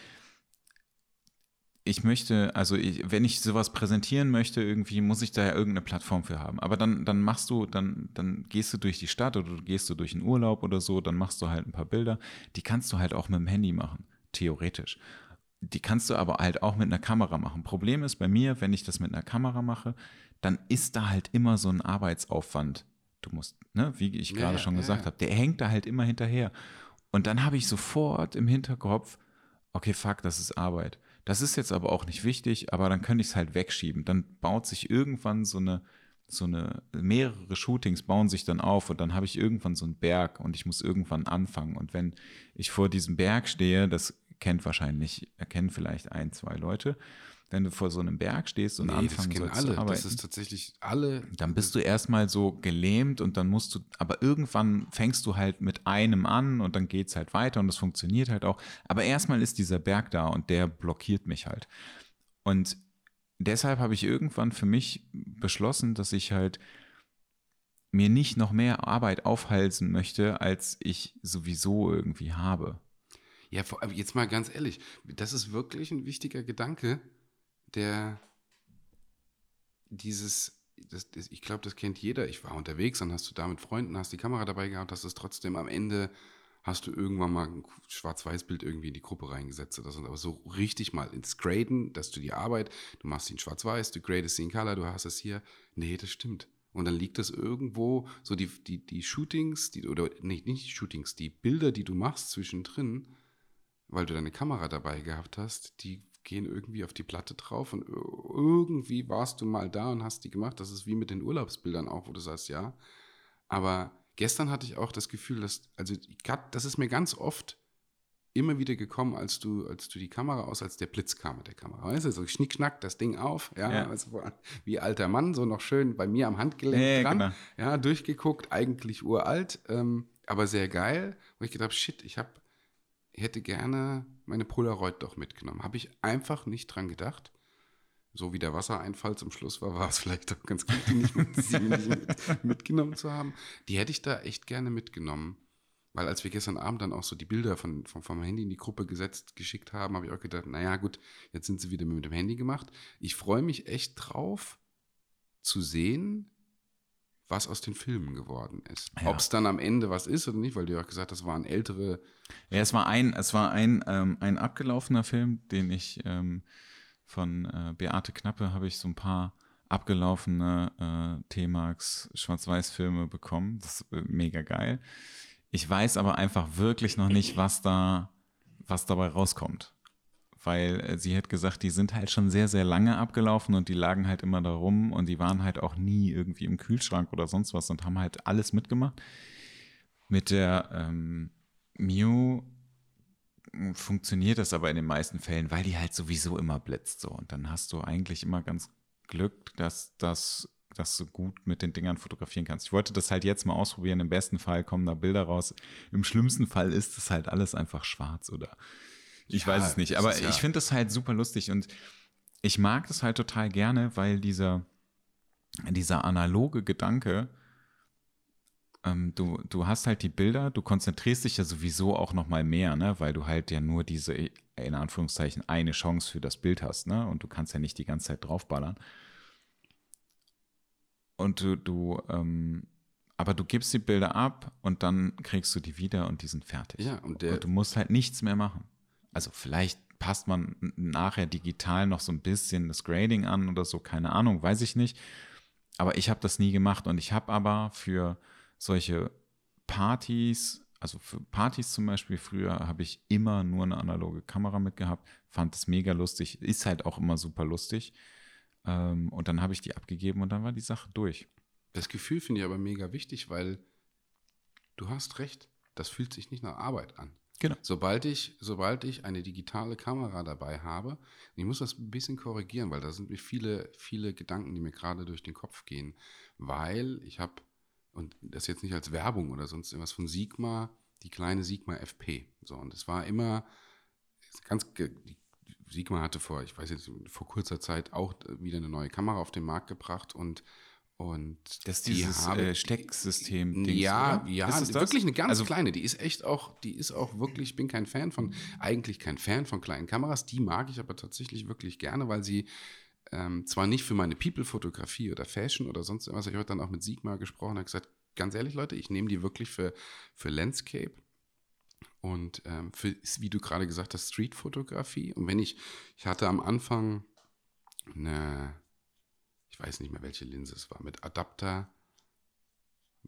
[SPEAKER 1] ich möchte, also ich, wenn ich sowas präsentieren möchte, irgendwie muss ich da ja irgendeine Plattform für haben. Aber dann, dann machst du, dann, dann gehst du durch die Stadt oder du gehst du durch einen Urlaub oder so, dann machst du halt ein paar Bilder. Die kannst du halt auch mit dem Handy machen, theoretisch. Die kannst du aber halt auch mit einer Kamera machen. Problem ist bei mir, wenn ich das mit einer Kamera mache, dann ist da halt immer so ein Arbeitsaufwand. Du musst, ne, wie ich gerade
[SPEAKER 2] ja,
[SPEAKER 1] schon
[SPEAKER 2] ja,
[SPEAKER 1] gesagt habe, der hängt da halt immer hinterher. Und dann habe ich sofort im Hinterkopf, okay, fuck, das ist Arbeit. Das ist jetzt aber auch nicht wichtig, aber dann könnte ich es halt wegschieben. Dann baut sich irgendwann so eine, so eine, mehrere Shootings bauen sich dann auf und dann habe ich irgendwann so einen Berg und ich muss irgendwann anfangen. Und wenn ich vor diesem Berg stehe, das kennt wahrscheinlich, erkennen vielleicht ein, zwei Leute, wenn du vor so einem Berg stehst und
[SPEAKER 2] Nee, das
[SPEAKER 1] anfangen
[SPEAKER 2] kennen
[SPEAKER 1] sollst zu
[SPEAKER 2] alle.
[SPEAKER 1] arbeiten,
[SPEAKER 2] Das ist tatsächlich alle.
[SPEAKER 1] dann bist du erstmal so gelähmt und dann musst du, aber irgendwann fängst du halt mit einem an und dann geht's halt weiter und es funktioniert halt auch. Aber erstmal ist dieser Berg da und der blockiert mich halt. Und deshalb habe ich irgendwann für mich beschlossen, dass ich halt mir nicht noch mehr Arbeit aufhalsen möchte, als ich sowieso irgendwie habe.
[SPEAKER 2] Ja, jetzt mal ganz ehrlich, das ist wirklich ein wichtiger Gedanke, der dieses, das, das, ich glaube, das kennt jeder. Ich war unterwegs, dann hast du da mit Freunden, hast die Kamera dabei gehabt, hast es trotzdem am Ende, hast du irgendwann mal ein Schwarz-Weiß-Bild irgendwie in die Gruppe reingesetzt oder so. Aber so richtig mal ins Graden, dass du die Arbeit, du machst in Schwarz-Weiß, du gradest sie in Color, du hast es hier. Nee, das stimmt. Und dann liegt das irgendwo, so die, die, die Shootings, die, oder nee, nicht die Shootings, die Bilder, die du machst zwischendrin, weil du deine Kamera dabei gehabt hast, die gehen irgendwie auf die Platte drauf und ir- irgendwie warst du mal da und hast die gemacht. Das ist wie mit den Urlaubsbildern auch, wo du sagst, ja. Aber gestern hatte ich auch das Gefühl, dass, also das ist mir ganz oft immer wieder gekommen, als du, als du die Kamera aus, als der Blitz kam mit der Kamera. Weißt du, so schnickschnack, das Ding auf, ja,
[SPEAKER 1] Ja.
[SPEAKER 2] Also, wie alter Mann, so noch schön bei mir am Handgelenk
[SPEAKER 1] Ja,
[SPEAKER 2] dran.
[SPEAKER 1] genau.
[SPEAKER 2] Ja, durchgeguckt, eigentlich uralt, ähm, aber sehr geil. Wo ich gedacht habe, shit, ich habe hätte gerne meine Polaroid doch mitgenommen. Habe ich einfach nicht dran gedacht. So wie der Wassereinfall zum Schluss war, war es vielleicht auch ganz gut, die nicht, mit, sie nicht mit, mitgenommen zu haben. Die hätte ich da echt gerne mitgenommen. Weil als wir gestern Abend dann auch so die Bilder von, von, vom Handy in die Gruppe gesetzt, geschickt haben, habe ich auch gedacht, naja gut, jetzt sind sie wieder mit dem Handy gemacht. Ich freue mich echt drauf zu sehen, was aus den Filmen geworden ist.
[SPEAKER 1] Ja.
[SPEAKER 2] Ob es dann am Ende was ist oder nicht, weil du ja auch gesagt hast, das waren ältere
[SPEAKER 1] Ja, es war ein, es war ein, ähm, ein abgelaufener Film, den ich ähm, von äh, Beate Knappe habe ich so ein paar abgelaufene äh, T-Max Schwarz-Weiß-Filme bekommen. Das ist äh, mega geil. Ich weiß aber einfach wirklich noch nicht, was da, was dabei rauskommt. Weil äh, sie hat gesagt, die sind halt schon sehr, sehr lange abgelaufen und die lagen halt immer da rum und die waren halt auch nie irgendwie im Kühlschrank oder sonst was und haben halt alles mitgemacht. Mit der ähm, Mew funktioniert das aber in den meisten Fällen, weil die halt sowieso immer blitzt so. Und dann hast du eigentlich immer ganz Glück, dass das dass du gut mit den Dingern fotografieren kannst. Ich wollte das halt jetzt mal ausprobieren. Im besten Fall kommen da Bilder raus. Im schlimmsten Fall ist es halt alles einfach schwarz oder ich
[SPEAKER 2] Ja,
[SPEAKER 1] weiß es nicht. Aber
[SPEAKER 2] ja-
[SPEAKER 1] ich finde das halt super lustig und ich mag das halt total gerne, weil dieser, dieser analoge Gedanke, ähm, du, du hast halt die Bilder, du konzentrierst dich ja sowieso auch noch mal mehr, ne? weil du halt ja nur diese, in Anführungszeichen, eine Chance für das Bild hast, ne? Und du kannst ja nicht die ganze Zeit draufballern. Und du, du ähm, aber du gibst die Bilder ab und dann kriegst du die wieder und die sind fertig.
[SPEAKER 2] Ja, und der-
[SPEAKER 1] und du musst halt nichts mehr machen. Also vielleicht passt man nachher digital noch so ein bisschen das Grading an oder so, keine Ahnung, weiß ich nicht. Aber ich habe das nie gemacht und ich habe aber für solche Partys, also für Partys zum Beispiel, früher habe ich immer nur eine analoge Kamera mitgehabt, fand das mega lustig, ist halt auch immer super lustig. Ähm, und dann habe ich die abgegeben und dann war die Sache durch.
[SPEAKER 2] Das Gefühl finde ich aber mega wichtig, weil du hast recht, das fühlt sich nicht nach Arbeit an.
[SPEAKER 1] Genau.
[SPEAKER 2] Sobald ich, sobald ich eine digitale Kamera dabei habe, ich muss das ein bisschen korrigieren, weil da sind mir viele, viele Gedanken, die mir gerade durch den Kopf gehen, weil ich habe, und das jetzt nicht als Werbung oder sonst irgendwas von Sigma, die kleine Sigma FP. So, und es war immer ganz, Sigma hatte vor, ich weiß jetzt, vor kurzer Zeit auch wieder eine neue Kamera auf den Markt gebracht und und
[SPEAKER 1] Das ist
[SPEAKER 2] die
[SPEAKER 1] dieses
[SPEAKER 2] haben-
[SPEAKER 1] äh, Stecksystem.
[SPEAKER 2] ja,
[SPEAKER 1] oder?
[SPEAKER 2] ja,
[SPEAKER 1] Ist
[SPEAKER 2] wirklich eine ganz
[SPEAKER 1] also,
[SPEAKER 2] kleine. Die ist echt auch, die ist auch wirklich, ich bin kein Fan von, eigentlich kein Fan von kleinen Kameras. Die mag ich aber tatsächlich wirklich gerne, weil sie ähm, zwar nicht für meine People-Fotografie oder Fashion oder sonst irgendwas, ich habe dann auch mit Sigma gesprochen und habe gesagt, ganz ehrlich Leute, ich nehme die wirklich für, für Landscape und ähm, für, wie du gerade gesagt hast, Street-Fotografie. Und wenn ich, ich hatte am Anfang eine, ich weiß nicht mehr, welche Linse es war, mit Adapter,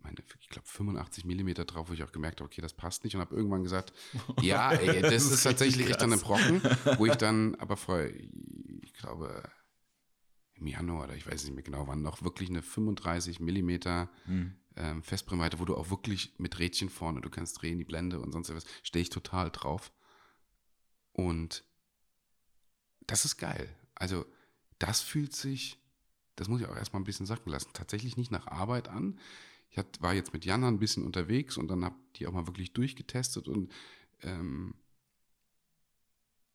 [SPEAKER 2] meine, ich glaube 85 Millimeter drauf, wo ich auch gemerkt habe, okay, das passt nicht und habe irgendwann gesagt, [laughs] ja, ey, das,
[SPEAKER 1] Das
[SPEAKER 2] ist,
[SPEAKER 1] ist
[SPEAKER 2] tatsächlich
[SPEAKER 1] richtig
[SPEAKER 2] echt dann ein Brocken, wo ich [laughs] dann aber vor, ich glaube, im Januar oder ich weiß nicht mehr genau wann, noch wirklich eine 35 Millimeter
[SPEAKER 1] Hm.
[SPEAKER 2] ähm, Festbrennweite, wo du auch wirklich mit Rädchen vorne, du kannst drehen, die Blende und sonst was, stehe ich total drauf. Und das ist geil. Also, das fühlt sich, das muss ich auch erstmal ein bisschen sacken lassen, tatsächlich nicht nach Arbeit an. Ich war jetzt mit Jana ein bisschen unterwegs und dann habe die auch mal wirklich durchgetestet und ähm,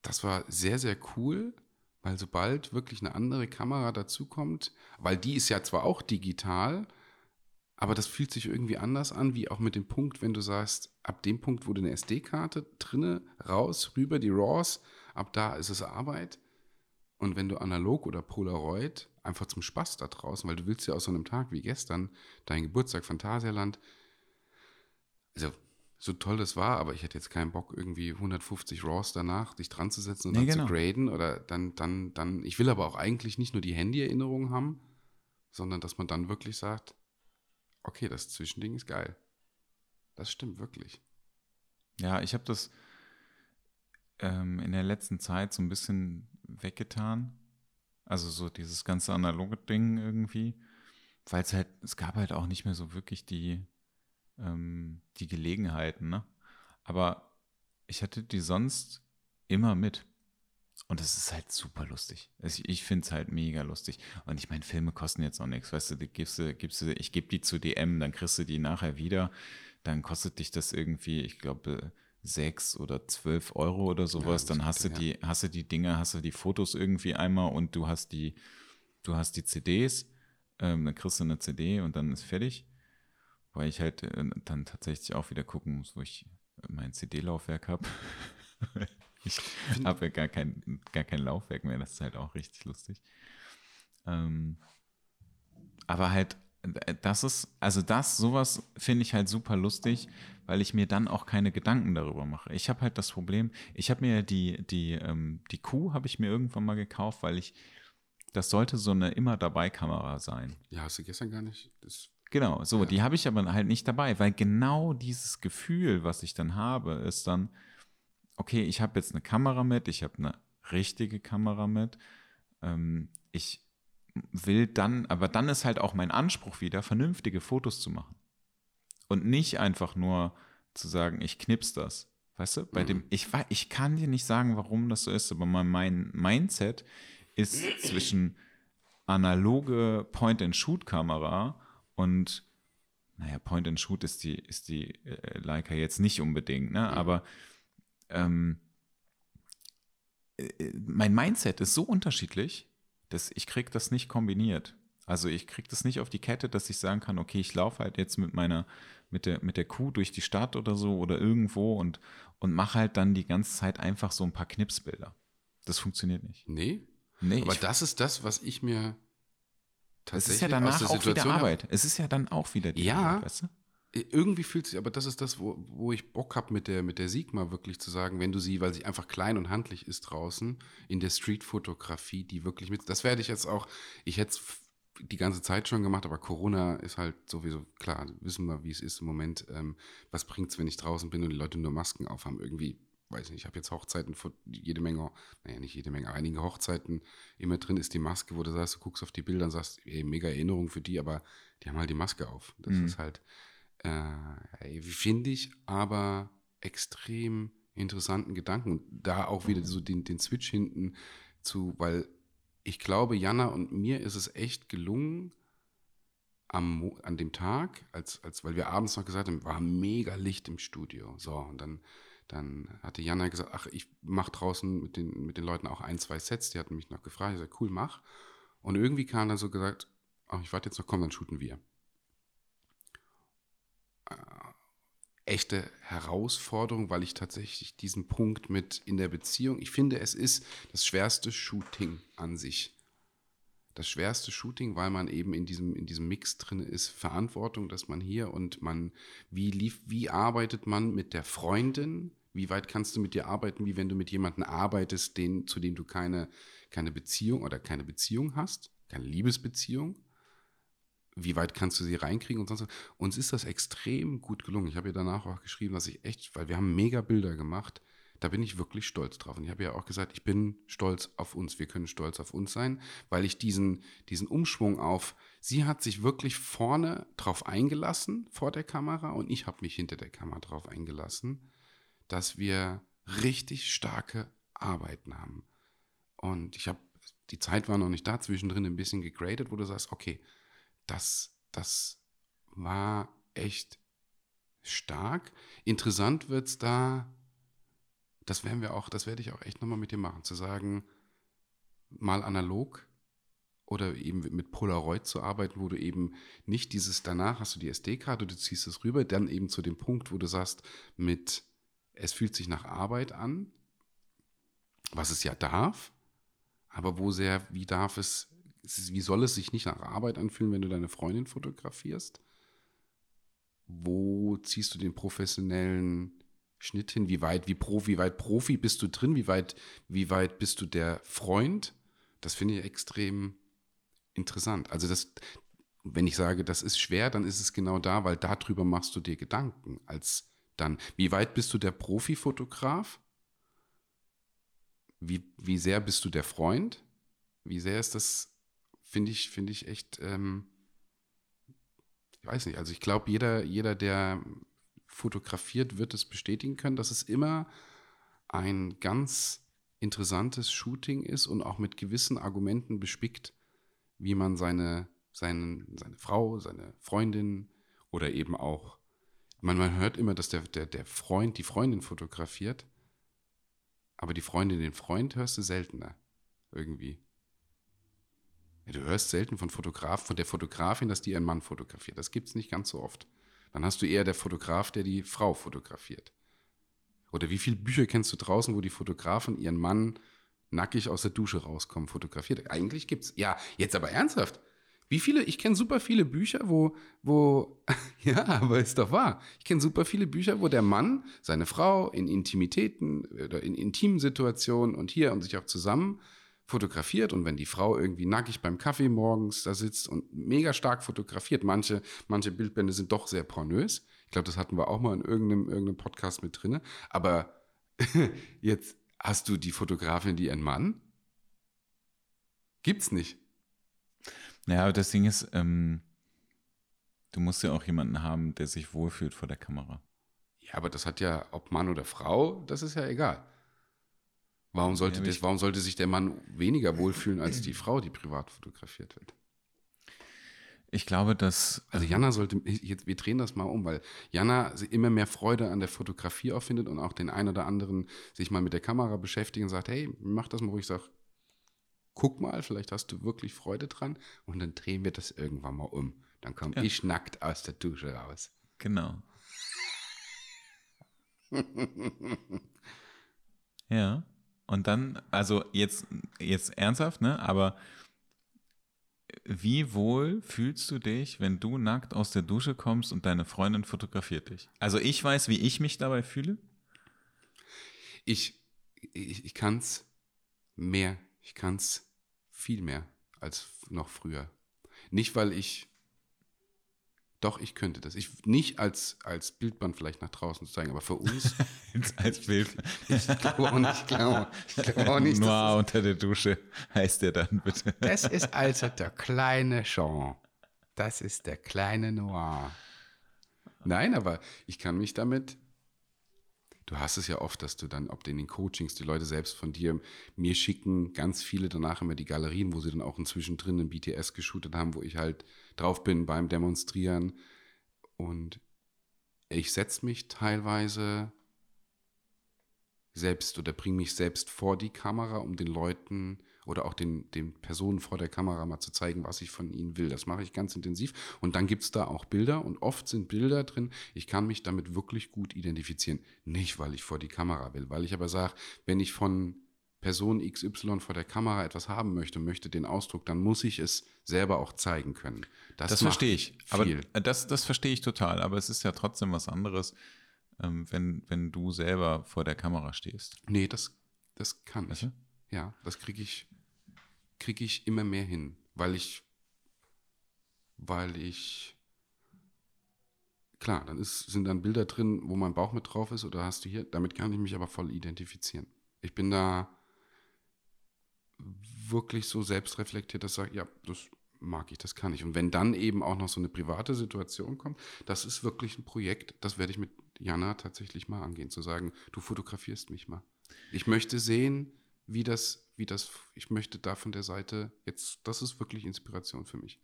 [SPEAKER 2] das war sehr, sehr cool, weil sobald wirklich eine andere Kamera dazukommt, weil die ist ja zwar auch digital, aber das fühlt sich irgendwie anders an, wie auch mit dem Punkt, wenn du sagst, ab dem Punkt, du eine SD-Karte drinne, raus, rüber, die RAWs, ab da ist es Arbeit. Und wenn du analog oder Polaroid, einfach zum Spaß da draußen, weil du willst ja aus so einem Tag wie gestern, dein Geburtstag Phantasialand, also so toll das war, aber ich hätte jetzt keinen Bock, irgendwie 150 RAWs danach dich dran zu setzen und
[SPEAKER 1] Nee,
[SPEAKER 2] dann
[SPEAKER 1] genau.
[SPEAKER 2] zu graden oder dann, dann, dann, ich will aber auch eigentlich nicht nur die Handy-Erinnerung haben, sondern dass man dann wirklich sagt, okay, das Zwischending ist geil. Das stimmt wirklich.
[SPEAKER 1] Ja, ich habe das ähm, in der letzten Zeit so ein bisschen weggetan. Also so dieses ganze analoge Ding irgendwie. Weil es halt, es gab halt auch nicht mehr so wirklich die, ähm, die Gelegenheiten, ne? Aber ich hatte die sonst immer mit. Und das ist halt super lustig. Also ich ich finde es halt mega lustig. Und ich meine, Filme kosten jetzt auch nichts. Weißt du, die gibst du, gibst du, ich gebe die zu DM, dann kriegst du die nachher wieder. Dann kostet dich das irgendwie, ich glaube, sechs oder zwölf Euro oder sowas.
[SPEAKER 2] das
[SPEAKER 1] dann hast du
[SPEAKER 2] ja.
[SPEAKER 1] die, hast du die Dinge, hast du die Fotos irgendwie einmal und du hast die, du hast die CDs. Ähm, dann kriegst du eine CD und dann ist fertig. Weil ich halt äh, dann tatsächlich auch wieder gucken muss, wo ich mein CD-Laufwerk habe. [laughs] ich habe ja gar kein, gar kein Laufwerk mehr, das ist halt auch richtig lustig. Ähm, aber halt, das ist, also das, sowas finde ich halt super lustig, weil ich mir dann auch keine Gedanken darüber mache. Ich habe halt das Problem, ich habe mir die, die, ähm, die Kuh habe ich mir irgendwann mal gekauft, weil ich, das sollte so eine immer dabei Kamera sein.
[SPEAKER 2] Ja, hast du gestern gar nicht. Das,
[SPEAKER 1] Genau, so,
[SPEAKER 2] Ja.
[SPEAKER 1] die habe ich aber halt nicht dabei, weil genau dieses Gefühl, was ich dann habe, ist dann, okay, ich habe jetzt eine Kamera mit, ich habe eine richtige Kamera mit, ähm, ich will dann, aber dann ist halt auch mein Anspruch wieder, vernünftige Fotos zu machen. Und nicht einfach nur zu sagen, ich knips das. Weißt du, bei
[SPEAKER 2] Mhm.
[SPEAKER 1] dem, ich, ich kann dir nicht sagen, warum das so ist, aber mein, Mindset ist zwischen analoge Point-and-Shoot-Kamera und naja, Point-and-Shoot ist die, ist die äh, Leica jetzt nicht unbedingt, ne?
[SPEAKER 2] Mhm.
[SPEAKER 1] aber ähm, äh, mein Mindset ist so unterschiedlich, dass ich krieg das nicht kombiniert. Also ich krieg das nicht auf die Kette, dass ich sagen kann, okay, ich laufe halt jetzt mit meiner, mit der, mit der Kuh durch die Stadt oder so oder irgendwo und, und mache halt dann die ganze Zeit einfach so ein paar Knipsbilder. Das funktioniert nicht.
[SPEAKER 2] Nee.
[SPEAKER 1] Nee,
[SPEAKER 2] Aber das ist das, was ich mir
[SPEAKER 1] es
[SPEAKER 2] tatsächlich
[SPEAKER 1] ist ja danach auch wieder
[SPEAKER 2] Situation hab-
[SPEAKER 1] Arbeit. Es ist ja dann auch wieder die
[SPEAKER 2] Ja.
[SPEAKER 1] Arbeit, weißt du?
[SPEAKER 2] Irgendwie fühlt sich, aber das ist das, wo, wo ich Bock habe mit der, mit der Sigma wirklich zu sagen, wenn du sie, weil sie einfach klein und handlich ist draußen, in der Streetfotografie, die wirklich mit, das werde ich jetzt auch, ich hätte es die ganze Zeit schon gemacht, aber Corona ist halt sowieso, klar, wissen wir, wie es ist im Moment. Ähm, was bringt es, wenn ich draußen bin und die Leute nur Masken aufhaben? Irgendwie, weiß nicht, ich habe jetzt Hochzeiten, jede Menge, naja, nicht jede Menge, einige Hochzeiten, immer drin ist die Maske, wo du sagst, du guckst auf die Bilder und sagst, ey, mega Erinnerung für die, aber die haben halt die Maske auf. Das
[SPEAKER 1] Mhm.
[SPEAKER 2] ist halt, äh, finde ich, aber extrem interessanten Gedanken. Und da auch wieder so den, den Switch hinten zu, weil ich glaube, Jana und mir ist es echt gelungen, am, an dem Tag, als, als, weil wir abends noch gesagt haben, war mega Licht im Studio. So, und dann, dann hatte Jana gesagt, ach, ich mache draußen mit den, mit den Leuten auch ein, zwei Sets. Die hatten mich noch gefragt. Ich sagte, cool, mach. Und irgendwie kam dann so gesagt, ach, ich warte jetzt noch, komm, dann shooten wir. Äh, echte Herausforderung, weil ich tatsächlich diesen Punkt mit in der Beziehung, ich finde, es ist das schwerste Shooting an sich. Das schwerste Shooting, weil man eben in diesem, in diesem Mix drin ist, Verantwortung, dass man hier und man, wie lief, wie arbeitet man mit der Freundin? Wie weit kannst du mit dir arbeiten, wie wenn du mit jemandem arbeitest, den, zu dem du keine, keine Beziehung oder keine Beziehung hast, keine Liebesbeziehung? Wie weit kannst du sie reinkriegen und sonst was. Uns ist das extrem gut gelungen. Ich habe ihr danach auch geschrieben, dass ich echt, weil wir haben mega Bilder gemacht, da bin ich wirklich stolz drauf. Und ich habe ja auch gesagt, ich bin stolz auf uns. Wir können stolz auf uns sein, weil ich diesen, diesen Umschwung auf, sie hat sich wirklich vorne drauf eingelassen, vor der Kamera, und ich habe mich hinter der Kamera drauf eingelassen, dass wir richtig starke Arbeiten haben. Und ich habe, die Zeit war noch nicht da, zwischendrin ein bisschen gegradet, wo du sagst, okay, das, das war echt stark. Interessant wird es da, das werden wir auch, das werde ich auch echt nochmal mit dir machen, zu sagen, mal analog oder eben mit Polaroid zu arbeiten, wo du eben nicht dieses, danach hast du die SD-Karte, du ziehst es rüber, dann eben zu dem Punkt, wo du sagst, mit, es fühlt sich nach Arbeit an, was es ja darf, aber wo sehr, wie darf es, es wie soll es sich nicht nach Arbeit anfühlen, wenn du deine Freundin fotografierst? Wo ziehst du den professionellen Schnitt hin? Wie weit, wie, Pro, wie weit Profi bist du drin? Wie weit, wie weit bist du der Freund? Das finde ich extrem interessant. Also das, wenn ich sage, das ist schwer, dann ist es genau da, weil darüber machst du dir Gedanken. Als dann, wie weit bist du der Profifotograf? Wie, wie sehr bist du der Freund? Wie sehr ist das, finde ich, finde ich echt, ähm, ich weiß nicht, also ich glaube, jeder, jeder, der fotografiert, wird es bestätigen können, dass es immer ein ganz interessantes Shooting ist und auch mit gewissen Argumenten bespickt, wie man seine, seinen, seine Frau, seine Freundin oder eben auch, man, man hört immer, dass der, der, der Freund die Freundin fotografiert, aber die Freundin den Freund hörst du seltener irgendwie. Ja, du hörst selten von Fotograf, von der Fotografin, dass die ihren Mann fotografiert. Das gibt es nicht ganz so oft. Dann hast du eher der Fotograf, der die Frau fotografiert. Oder wie viele Bücher kennst du draußen, wo die Fotografin ihren Mann nackig aus der Dusche rauskommen, fotografiert? Eigentlich gibt's. Ja, jetzt aber ernsthaft. Wie viele, ich kenne super viele Bücher, wo, wo, [laughs] ja, aber ist doch wahr. Ich kenne super viele Bücher, wo der Mann seine Frau in Intimitäten oder in intimen Situationen und hier und sich auch zusammen fotografiert und wenn die Frau irgendwie nackig beim Kaffee morgens da sitzt und mega stark fotografiert, manche, manche Bildbände sind doch sehr pornös. Ich glaube, das hatten wir auch mal in irgendeinem, irgendeinem Podcast mit drin. Aber [laughs] jetzt hast du die Fotografin, die ihren Mann? Gibt's nicht.
[SPEAKER 1] Ja, aber das Ding ist, ähm, du musst ja auch jemanden haben, der sich wohlfühlt vor der Kamera.
[SPEAKER 2] Ja, aber das hat ja, ob Mann oder Frau, das ist ja egal. Warum sollte,
[SPEAKER 1] Ja,
[SPEAKER 2] das, warum sollte sich der Mann weniger wohlfühlen als die Frau, die privat fotografiert wird?
[SPEAKER 1] Ich glaube, dass.
[SPEAKER 2] Also Jana sollte, jetzt, wir drehen das mal um, weil Jana immer mehr Freude an der Fotografie auch findet und auch den ein oder anderen sich mal mit der Kamera beschäftigen und sagt, hey, mach das mal, ich sage, guck mal, vielleicht hast du wirklich Freude dran und dann drehen wir das irgendwann mal um. Dann komme
[SPEAKER 1] Ja.
[SPEAKER 2] ich nackt aus der Dusche raus.
[SPEAKER 1] Genau. [laughs] ja. Und dann, also jetzt, jetzt ernsthaft, ne? Aber wie wohl fühlst du dich, wenn du nackt aus der Dusche kommst und deine Freundin fotografiert dich? Also ich weiß, wie ich mich dabei fühle.
[SPEAKER 2] Ich, ich, ich kann es mehr, ich kann es viel mehr als noch früher. Nicht, weil ich, doch, ich könnte das. Ich, nicht als, als Bildband vielleicht nach draußen zu zeigen, aber für uns, [laughs]
[SPEAKER 1] als Bild.
[SPEAKER 2] ich glaube auch nicht, ich glaube, ich glaube auch nicht,
[SPEAKER 1] Noir unter der Dusche heißt der dann bitte.
[SPEAKER 2] Das ist also der kleine Jean. Das ist der kleine Noir. Nein, aber ich kann mich damit. Du hast es ja oft, dass du dann, ob in den Coachings, die Leute selbst von dir mir schicken, ganz viele danach immer die Galerien, wo sie dann auch inzwischen drin im BTS geshootet haben, wo ich halt drauf bin beim Demonstrieren. Und ich setze mich teilweise selbst oder bringe mich selbst vor die Kamera, um den Leuten oder auch den, den Personen vor der Kamera mal zu zeigen, was ich von ihnen will. Das mache ich ganz intensiv. Und dann gibt es da auch Bilder und oft sind Bilder drin. Ich kann mich damit wirklich gut identifizieren. Nicht, weil ich vor die Kamera will, weil ich aber sage, wenn ich von Person XY vor der Kamera etwas haben möchte, möchte den Ausdruck, dann muss ich es selber auch zeigen können.
[SPEAKER 1] Das
[SPEAKER 2] macht
[SPEAKER 1] verstehe ich. Aber
[SPEAKER 2] Viel.
[SPEAKER 1] äh, das, das verstehe ich total. Aber es ist ja trotzdem was anderes, ähm, wenn, wenn du selber vor der Kamera stehst.
[SPEAKER 2] nee, das, das kann
[SPEAKER 1] Weißt
[SPEAKER 2] ich.
[SPEAKER 1] du?
[SPEAKER 2] Ja, das kriege ich, krieg ich immer mehr hin, weil ich, weil ich, klar, dann ist, sind dann Bilder drin, wo mein Bauch mit drauf ist oder hast du hier, damit kann ich mich aber voll identifizieren. Ich bin da wirklich so selbstreflektiert, dass ich sage, ja, das mag ich, das kann ich. Und wenn dann eben auch noch so eine private Situation kommt, das ist wirklich ein Projekt, das werde ich mit Jana tatsächlich mal angehen, zu sagen, du fotografierst mich mal. Ich möchte sehen, wie das, wie das, ich möchte da von der Seite, jetzt, das ist wirklich Inspiration für mich.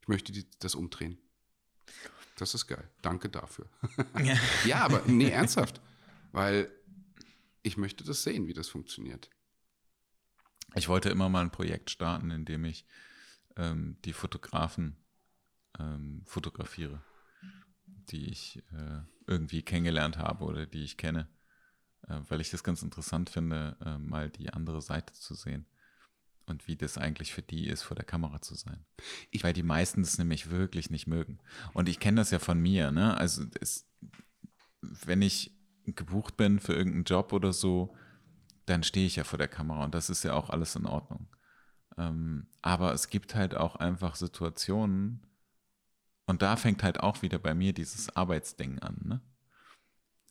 [SPEAKER 2] Ich möchte die, das umdrehen. Das ist geil. Danke dafür. ja, [laughs] aber nee, ernsthaft. Weil ich möchte das sehen, wie das funktioniert.
[SPEAKER 1] Ich wollte immer mal ein Projekt starten, in dem ich ähm, die Fotografen ähm, fotografiere, die ich äh, irgendwie kennengelernt habe oder die ich kenne, äh, weil ich das ganz interessant finde, äh, mal die andere Seite zu sehen und wie das eigentlich für die ist, vor der Kamera zu sein.
[SPEAKER 2] Ich-
[SPEAKER 1] weil die meisten es nämlich wirklich nicht mögen. Und ich kenne das ja von mir, ne? Also es, wenn ich gebucht bin für irgendeinen Job oder so, dann stehe ich ja vor der Kamera und das ist ja auch alles in Ordnung. Ähm, aber es gibt halt auch einfach Situationen und da fängt halt auch wieder bei mir dieses Arbeitsding an. Ne?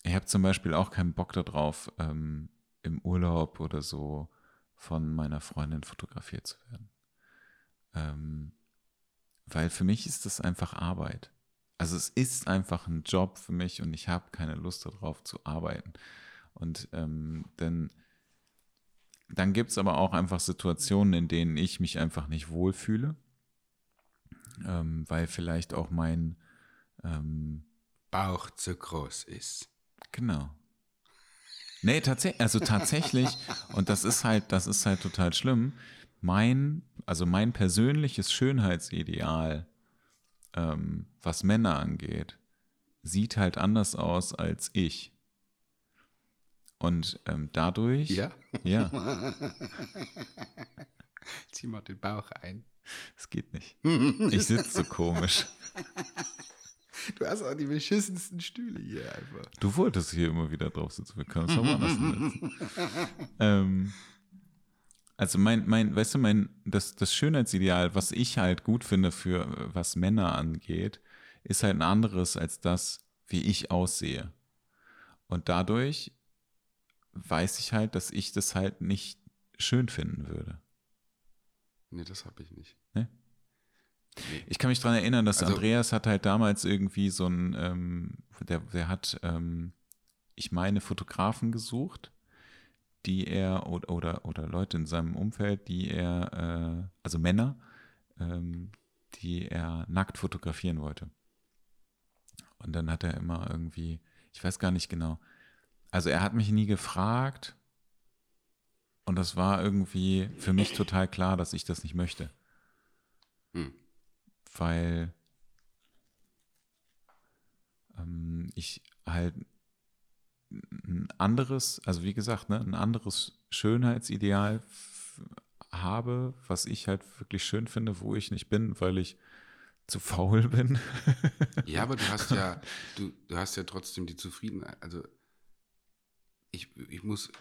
[SPEAKER 1] Ich habe zum Beispiel auch keinen Bock darauf, ähm, im Urlaub oder so von meiner Freundin fotografiert zu werden. Ähm, weil für mich ist das einfach Arbeit. Also es ist einfach ein Job für mich und ich habe keine Lust darauf zu arbeiten. Und ähm, dann, dann gibt es aber auch einfach Situationen, in denen ich mich einfach nicht wohlfühle, ähm, weil vielleicht auch mein, ähm,
[SPEAKER 2] Bauch zu groß ist.
[SPEAKER 1] genau. Nee, tatsächlich, also tatsächlich, [laughs] und das ist halt, das ist halt total schlimm, mein, also mein persönliches Schönheitsideal, ähm, was Männer angeht, sieht halt anders aus als ich. Und ähm, dadurch,
[SPEAKER 2] Ja?
[SPEAKER 1] ja, [laughs]
[SPEAKER 2] Zieh mal den Bauch ein.
[SPEAKER 1] es geht nicht. [laughs] Ich sitze so komisch.
[SPEAKER 2] Du hast auch die beschissensten Stühle hier einfach.
[SPEAKER 1] Du wolltest hier immer wieder drauf sitzen. Wir können es doch mal lassen. [laughs] ähm, also mein, mein, weißt du, mein, das, das Schönheitsideal, was ich halt gut finde für was Männer angeht, ist halt ein anderes als das, wie ich aussehe. Und dadurch weiß ich halt, dass ich das halt nicht schön finden würde.
[SPEAKER 2] Nee, das habe ich nicht.
[SPEAKER 1] Ne?
[SPEAKER 2] Nee.
[SPEAKER 1] Ich kann mich daran erinnern, dass
[SPEAKER 2] Also-
[SPEAKER 1] Andreas hat halt damals irgendwie so ein, ähm, der, der hat, ähm, ich meine, Fotografen gesucht, die er oder, oder, oder Leute in seinem Umfeld, die er, äh, also Männer, ähm, die er nackt fotografieren wollte. Und dann hat er immer irgendwie, ich weiß gar nicht genau, also er hat mich nie gefragt und das war irgendwie für mich total klar, dass ich das nicht möchte. Hm. Weil ähm, ich halt ein anderes, also wie gesagt, ne, ein anderes Schönheitsideal habe, was ich halt wirklich schön finde, wo ich nicht bin, weil ich zu faul bin.
[SPEAKER 2] ja, aber du hast ja, [laughs] du, du hast ja trotzdem die Zufriedenheit. Also ich, ich muss,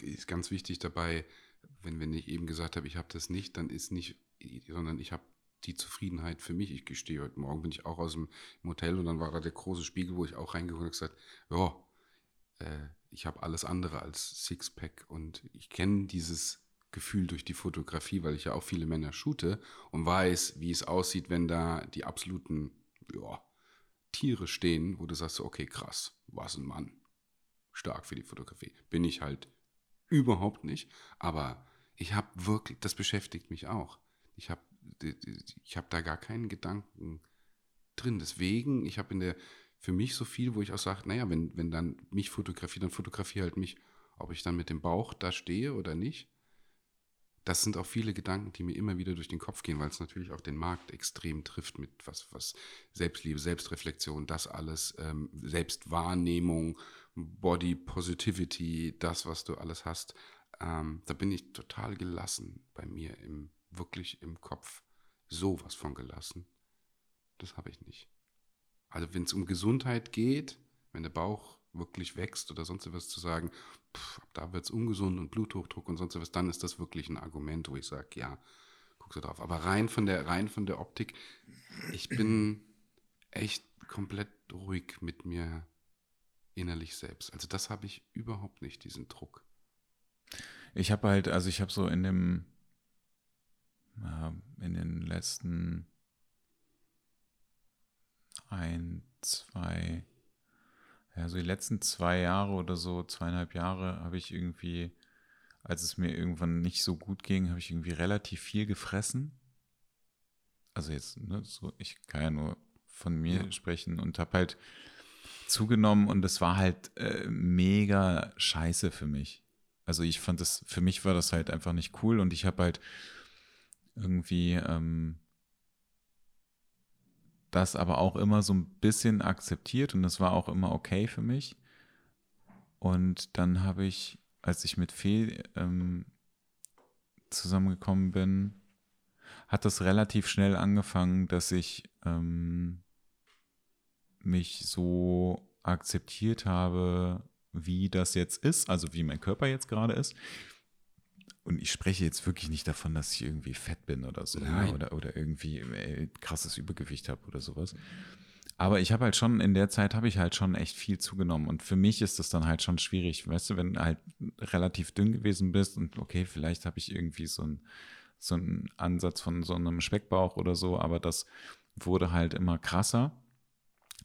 [SPEAKER 2] ist ganz wichtig dabei, wenn, wenn ich eben gesagt habe, ich habe das nicht, dann ist nicht, sondern ich habe die Zufriedenheit für mich. Ich gestehe, heute Morgen bin ich auch aus dem Hotel und dann war da der große Spiegel, wo ich auch reingeguckt und gesagt, ja, äh, ich habe alles andere als Sixpack und ich kenne dieses Gefühl durch die Fotografie, weil ich ja auch viele Männer shoote und weiß, wie es aussieht, wenn da die absoluten ja, Tiere stehen, wo du sagst, okay, krass, was ein Mann. Stark für die Fotografie. Bin ich halt überhaupt nicht, aber ich habe wirklich, das beschäftigt mich auch. Ich habe ich hab da gar keinen Gedanken drin. Deswegen, ich habe in der, für mich so viel, wo ich auch sage, naja, wenn, wenn dann mich fotografiert, dann fotografiere halt mich, ob ich dann mit dem Bauch da stehe oder nicht das sind auch viele Gedanken, die mir immer wieder durch den Kopf gehen, weil es natürlich auch den Markt extrem trifft mit was, was Selbstliebe, Selbstreflexion, das alles, ähm, Selbstwahrnehmung, Body Positivity, das, was du alles hast. Ähm, da bin ich total gelassen bei mir, im, wirklich im Kopf. Sowas von gelassen. Das habe ich nicht. Also wenn es um Gesundheit geht, wenn der Bauch wirklich wächst oder sonst etwas zu sagen, pff, da wird es ungesund und Bluthochdruck und sonst was, dann ist das wirklich ein Argument, wo ich sage, ja, guckst du drauf. Aber rein von der, rein von der Optik, ich bin echt komplett ruhig mit mir innerlich selbst. Also das habe ich überhaupt nicht, diesen Druck.
[SPEAKER 1] Ich habe halt, also ich habe so in dem, in den letzten ein, zwei, ja, so die letzten zwei Jahre oder so, zweieinhalb Jahre, habe ich irgendwie, als es mir irgendwann nicht so gut ging, habe ich irgendwie relativ viel gefressen. Also jetzt, ne, so, ich kann ja nur von mir ja. sprechen und habe halt zugenommen und es war halt äh, mega scheiße für mich. Also ich fand das, für mich war das halt einfach nicht cool und ich habe halt irgendwie ähm, das aber auch immer so ein bisschen akzeptiert und das war auch immer okay für mich. Und dann habe ich, als ich mit Fee ähm, zusammengekommen bin, hat das relativ schnell angefangen, dass ich ähm, mich so akzeptiert habe, wie das jetzt ist, also wie mein Körper jetzt gerade ist und ich spreche jetzt wirklich nicht davon, dass ich irgendwie fett bin oder so ne? oder, oder irgendwie ey, krasses Übergewicht habe oder sowas. Aber ich habe halt schon, in der Zeit habe ich halt schon echt viel zugenommen. Und für mich ist das dann halt schon schwierig. Weißt du, wenn du halt relativ dünn gewesen bist und okay, vielleicht habe ich irgendwie so einen so einen Ansatz von so einem Speckbauch oder so, aber das wurde halt immer krasser.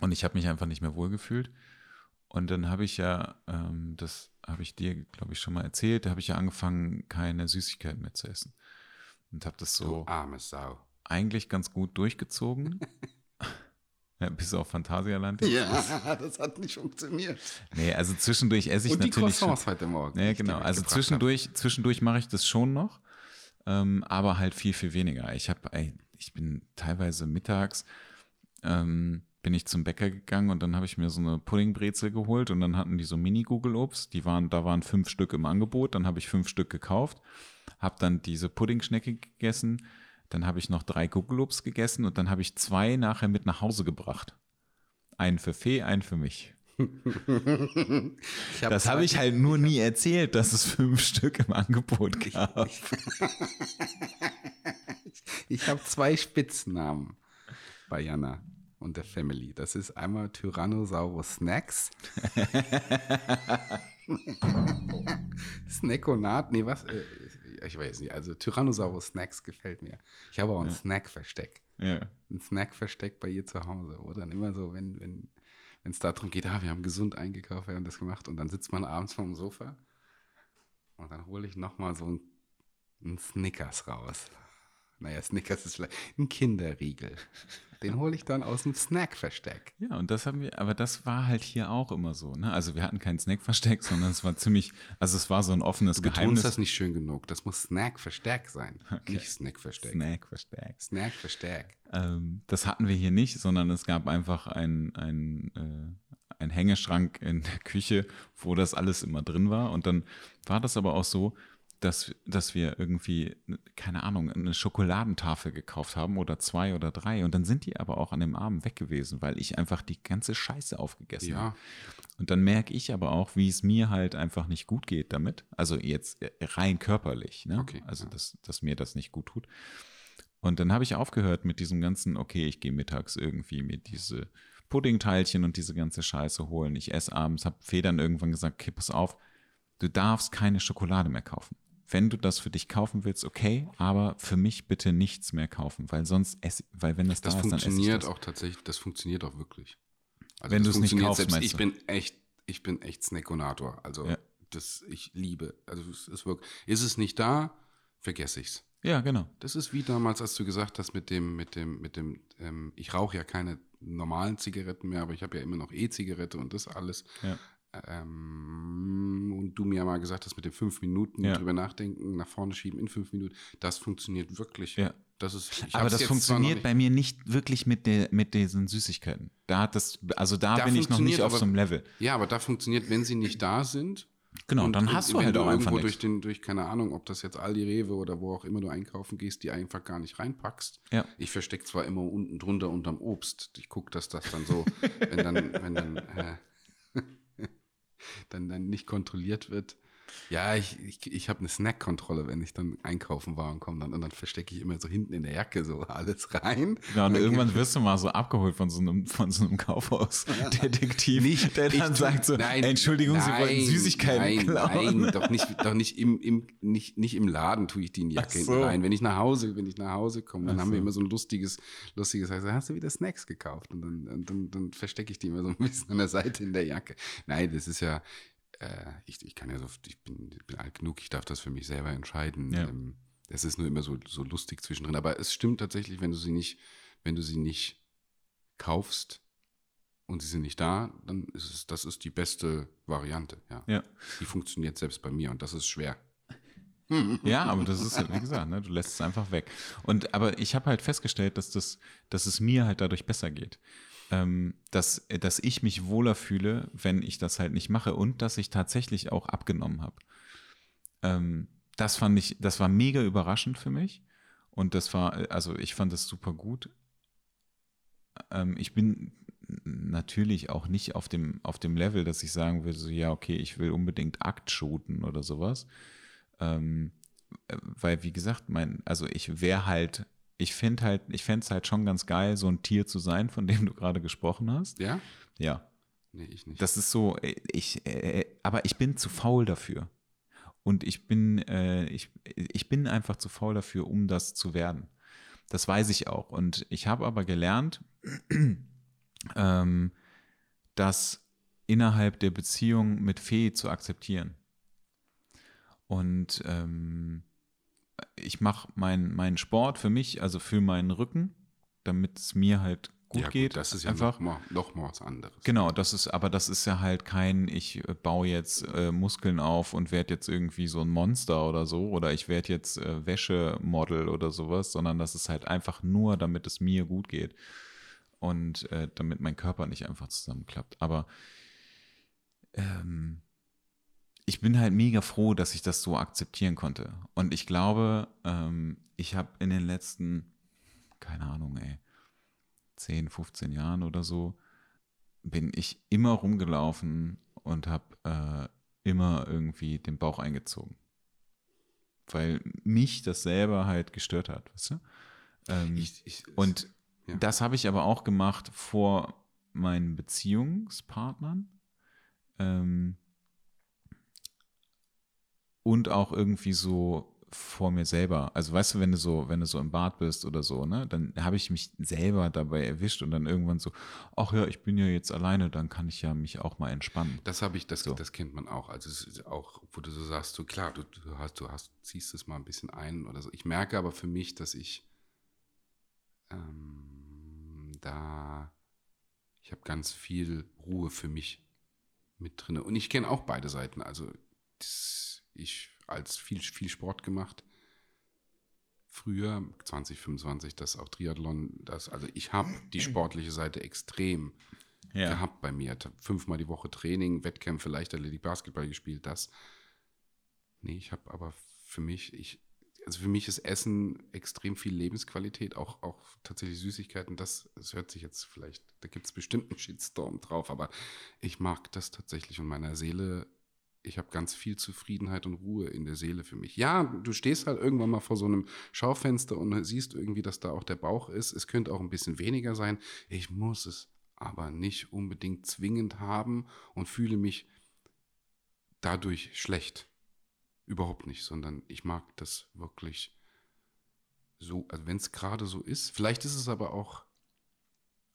[SPEAKER 1] Und ich habe mich einfach nicht mehr wohlgefühlt. Und dann habe ich ja, ähm, das habe ich dir, glaube ich, schon mal erzählt, da habe ich ja angefangen, keine Süßigkeiten mehr zu essen. Und habe das so
[SPEAKER 2] arme Sau.
[SPEAKER 1] eigentlich ganz gut durchgezogen. [laughs] ja, bis auf Phantasialand.
[SPEAKER 2] Ja, [laughs] das hat nicht funktioniert.
[SPEAKER 1] Nee, also zwischendurch esse ich
[SPEAKER 2] Und
[SPEAKER 1] natürlich.
[SPEAKER 2] die Croissants schon, heute Morgen.
[SPEAKER 1] Nee, genau. Also zwischendurch, zwischendurch mache ich das schon noch, ähm, aber halt viel, viel weniger. Ich habe, ich bin teilweise mittags. Ähm, bin ich zum Bäcker gegangen und dann habe ich mir so eine Puddingbrezel geholt und dann hatten die so Mini-Google-Obst. Die waren, da waren fünf Stück im Angebot. Dann habe ich fünf Stück gekauft, habe dann diese Puddingschnecke gegessen. Dann habe ich noch drei Google-Obst gegessen und dann habe ich zwei nachher mit nach Hause gebracht. Einen für Fee, einen für mich. [laughs] hab das habe ich halt nur nie erzählt, dass es fünf Stück im Angebot gab. [laughs]
[SPEAKER 2] ich [laughs] habe zwei Spitznamen bei Jana und der Family. Das ist einmal Tyrannosaurus Snacks. [laughs] Snackonat, nee, was? Äh, ich weiß nicht. Also Tyrannosaurus Snacks gefällt mir. Ich habe auch ein ja. Snackversteck.
[SPEAKER 1] Ja.
[SPEAKER 2] Ein Snackversteck bei ihr zu Hause. Oder dann immer so, wenn wenn wenn es darum geht, ah, wir haben gesund eingekauft, wir haben das gemacht und dann sitzt man abends vorm Sofa Und dann hole ich nochmal so einen Snickers raus. Naja, Snickers ist vielleicht ein Kinderriegel. Den hole ich dann aus dem Snackversteck.
[SPEAKER 1] Ja, und das haben wir, aber das war halt hier auch immer so. Ne? Also wir hatten kein Snackversteck, sondern es war ziemlich, also es war so ein offenes
[SPEAKER 2] Du
[SPEAKER 1] Geheimnis.
[SPEAKER 2] das nicht schön genug. Das muss Snackversteck sein. Nicht Snackversteck.
[SPEAKER 1] Snackversteck.
[SPEAKER 2] Snackversteck.
[SPEAKER 1] Ähm, das hatten wir hier nicht, sondern es gab einfach ein, ein, äh, ein Hängeschrank in der Küche, wo das alles immer drin war. Und dann war das aber auch so, dass, dass wir irgendwie, keine Ahnung, eine Schokoladentafel gekauft haben oder zwei oder drei. Und dann sind die aber auch an dem Abend weg gewesen, weil ich einfach die ganze Scheiße aufgegessen
[SPEAKER 2] Ja.
[SPEAKER 1] habe. Und dann merke ich aber auch, wie es mir halt einfach nicht gut geht damit. Also jetzt äh, rein körperlich, ne?
[SPEAKER 2] Okay,
[SPEAKER 1] Also,
[SPEAKER 2] ja.
[SPEAKER 1] dass, dass mir das nicht gut tut. Und dann habe ich aufgehört mit diesem ganzen, okay, ich gehe mittags irgendwie mir diese Puddingteilchen und diese ganze Scheiße holen. Ich esse abends, habe Federn irgendwann gesagt, okay, pass auf, du darfst keine Schokolade mehr kaufen. Wenn du das für dich kaufen willst, okay, aber für mich bitte nichts mehr kaufen, weil sonst esse, weil wenn das,
[SPEAKER 2] Das
[SPEAKER 1] da ist, dann esse ich
[SPEAKER 2] funktioniert
[SPEAKER 1] das.
[SPEAKER 2] auch tatsächlich, das funktioniert auch wirklich. Also
[SPEAKER 1] Wenn du es nicht kaufst,
[SPEAKER 2] selbst. Ich
[SPEAKER 1] du?
[SPEAKER 2] bin echt, ich bin echt Snackonator. Also
[SPEAKER 1] Ja.
[SPEAKER 2] das, ich liebe. Also es ist wirklich, ist es nicht da, vergesse ich's.
[SPEAKER 1] Ja, genau.
[SPEAKER 2] Das ist wie damals, als du gesagt hast mit dem, mit dem, mit dem, ähm, ich rauche ja keine normalen Zigaretten mehr, aber ich habe ja immer noch E-Zigarette und das alles.
[SPEAKER 1] Ja.
[SPEAKER 2] Ähm, und du mir mal gesagt hast, mit den fünf Minuten
[SPEAKER 1] Ja.
[SPEAKER 2] drüber nachdenken, nach vorne schieben in fünf Minuten, das funktioniert wirklich.
[SPEAKER 1] Ja.
[SPEAKER 2] Das ist,
[SPEAKER 1] Aber das funktioniert bei mir nicht wirklich mit, der, mit diesen Süßigkeiten. Da hat das, also da,
[SPEAKER 2] Da
[SPEAKER 1] bin ich noch nicht auf
[SPEAKER 2] aber-
[SPEAKER 1] so einem Level.
[SPEAKER 2] Ja, aber da funktioniert, wenn sie nicht da sind.
[SPEAKER 1] Genau, dann hast du
[SPEAKER 2] wenn
[SPEAKER 1] halt auch einfach
[SPEAKER 2] irgendwo
[SPEAKER 1] nichts.
[SPEAKER 2] durch den, durch keine Ahnung, ob das jetzt Aldi, Rewe oder wo auch immer du einkaufen gehst, die einfach gar nicht reinpackst.
[SPEAKER 1] Ja.
[SPEAKER 2] Ich verstecke zwar immer unten drunter unterm Obst. Ich gucke, dass das dann so, wenn dann, wenn dann, äh, dann, dann nicht kontrolliert wird. Ja, ich, ich, ich habe eine Snackkontrolle, wenn ich dann einkaufen war und komme dann und dann verstecke ich immer so hinten in der Jacke so [laughs] alles rein.
[SPEAKER 1] Ja, und
[SPEAKER 2] dann
[SPEAKER 1] irgendwann [laughs] wirst du mal so abgeholt von so einem, von so einem Kaufhausdetektiv, [laughs]
[SPEAKER 2] Nicht,
[SPEAKER 1] der
[SPEAKER 2] ich
[SPEAKER 1] dann
[SPEAKER 2] tu-
[SPEAKER 1] sagt so,
[SPEAKER 2] nein,
[SPEAKER 1] Entschuldigung, Sie wollten
[SPEAKER 2] nein,
[SPEAKER 1] Süßigkeiten
[SPEAKER 2] nein,
[SPEAKER 1] klauen.
[SPEAKER 2] Nein, doch nicht, doch nicht im, im, nicht, nicht im Laden tue ich die in die Jacke
[SPEAKER 1] so.
[SPEAKER 2] hinten rein. Wenn ich nach Hause, wenn ich nach Hause komme, dann
[SPEAKER 1] Ach
[SPEAKER 2] haben wir immer so ein lustiges, lustiges, heißt, hast du wieder Snacks gekauft? Und dann, und dann, dann verstecke ich die immer so ein bisschen an der Seite in der Jacke. Nein, das ist ja, äh, ich, ich kann ja so, ich bin, bin alt genug, ich darf das für mich selber entscheiden.
[SPEAKER 1] Ja.
[SPEAKER 2] Ähm, es ist nur immer so, so lustig zwischendrin. Aber es stimmt tatsächlich, wenn du sie nicht, wenn du sie nicht kaufst und sie sind nicht da, dann ist es, das ist die beste Variante, ja.
[SPEAKER 1] Ja.
[SPEAKER 2] Die funktioniert selbst bei mir und das ist schwer. [laughs]
[SPEAKER 1] Ja, aber das ist, wie gesagt, ne, du lässt es einfach weg. Und aber ich habe halt festgestellt, dass das, dass es mir halt dadurch besser geht. Ähm, dass, dass ich mich wohler fühle, wenn ich das halt nicht mache und dass ich tatsächlich auch abgenommen habe. Ähm, das fand ich, das war mega überraschend für mich. Und das war, also ich fand das super gut. Ähm, ich bin natürlich auch nicht auf dem, auf dem Level, dass ich sagen würde, so, ja, okay, ich will unbedingt Akt shooten oder sowas. Ähm, äh, weil, wie gesagt, mein, also ich wäre halt, ich finde halt, ich fände es halt schon ganz geil, so ein Tier zu sein, von dem du gerade gesprochen hast.
[SPEAKER 2] Ja?
[SPEAKER 1] Ja.
[SPEAKER 2] Nee, ich nicht.
[SPEAKER 1] Das ist so, äh, ich, äh, aber ich bin zu faul dafür. Und ich bin, äh, ich, ich bin einfach zu faul dafür, um das zu werden. Das weiß ich auch. Und ich habe aber gelernt, [clears throat] ähm, das innerhalb der Beziehung mit Fee zu akzeptieren. Und ähm, ich mache meinen meinen Sport für mich, also für meinen Rücken, damit es mir halt gut
[SPEAKER 2] ja,
[SPEAKER 1] geht.
[SPEAKER 2] das ist ja
[SPEAKER 1] einfach.
[SPEAKER 2] noch, mal, noch mal was anderes.
[SPEAKER 1] Genau, das ist, aber das ist ja halt kein, ich äh, baue jetzt äh, Muskeln auf und werde jetzt irgendwie so ein Monster oder so, oder ich werde jetzt äh, Wäschemodel oder sowas, sondern das ist halt einfach nur, damit es mir gut geht und äh, damit mein Körper nicht einfach zusammenklappt. Aber ähm, ich bin halt mega froh, dass ich das so akzeptieren konnte. Und ich glaube, ähm, ich habe in den letzten, keine Ahnung, ey, 10, 15 Jahren oder so, bin ich immer rumgelaufen und habe äh, immer irgendwie den Bauch eingezogen. Weil mich das selber halt gestört hat, weißt du? Ähm,
[SPEAKER 2] Ich, ich,
[SPEAKER 1] und
[SPEAKER 2] ja.
[SPEAKER 1] das habe ich aber auch gemacht vor meinen Beziehungspartnern. Ähm, und auch irgendwie so vor mir selber. Also weißt du, wenn du so, wenn du so im Bad bist oder so, ne, dann habe ich mich selber dabei erwischt und dann irgendwann so, ach ja, ich bin ja jetzt alleine, dann kann ich ja mich auch mal entspannen.
[SPEAKER 2] Das habe ich, das,
[SPEAKER 1] So.
[SPEAKER 2] das kennt man auch. Also es ist auch, wo du so sagst, so klar, du, du hast, du hast, ziehst es mal ein bisschen ein oder so. Ich merke aber für mich, dass ich ähm, da, ich habe ganz viel Ruhe für mich mit drin. Und ich kenne auch beide Seiten. Also das, ich als viel, viel Sport gemacht. Früher, 2025, das auch Triathlon, das, also ich habe die [clears throat] sportliche Seite extrem gehabt bei mir. Fünfmal die Woche Training, Wettkämpfe, Leichtathletik, Basketball gespielt, das. Nee, ich habe aber für mich, ich, also für mich ist Essen extrem viel Lebensqualität, auch, auch tatsächlich Süßigkeiten. Das, das hört sich jetzt vielleicht, da gibt es bestimmt einen Shitstorm drauf, aber ich mag das tatsächlich und meiner Seele. Ich habe ganz viel Zufriedenheit und Ruhe in der Seele für mich. Ja, du stehst halt irgendwann mal vor so einem Schaufenster und siehst irgendwie, dass da auch der Bauch ist. Es könnte auch ein bisschen weniger sein. Ich muss es aber nicht unbedingt zwingend haben und fühle mich dadurch schlecht. Überhaupt nicht, sondern ich mag das wirklich so, also wenn es gerade so ist. Vielleicht ist es aber auch,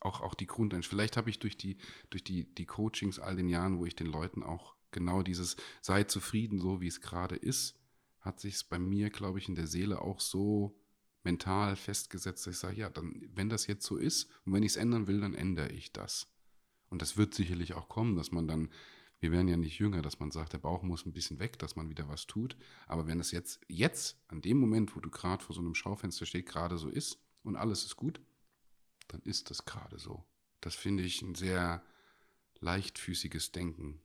[SPEAKER 2] auch, auch die Grundeinstellung. Vielleicht habe ich durch die, durch die, die Coachings all den Jahren, wo ich den Leuten auch genau dieses sei zufrieden, so wie es gerade ist, hat sich es bei mir, glaube ich, in der Seele auch so mental festgesetzt, dass ich sage, ja, dann, wenn das jetzt so ist und wenn ich es ändern will, dann ändere ich das. Und das wird sicherlich auch kommen, dass man dann, wir werden ja nicht jünger, dass man sagt, der Bauch muss ein bisschen weg, dass man wieder was tut. Aber wenn es jetzt, jetzt, an dem Moment, wo du gerade vor so einem Schaufenster stehst, gerade so ist und alles ist gut, dann ist das gerade so. Das finde ich ein sehr leichtfüßiges Denken.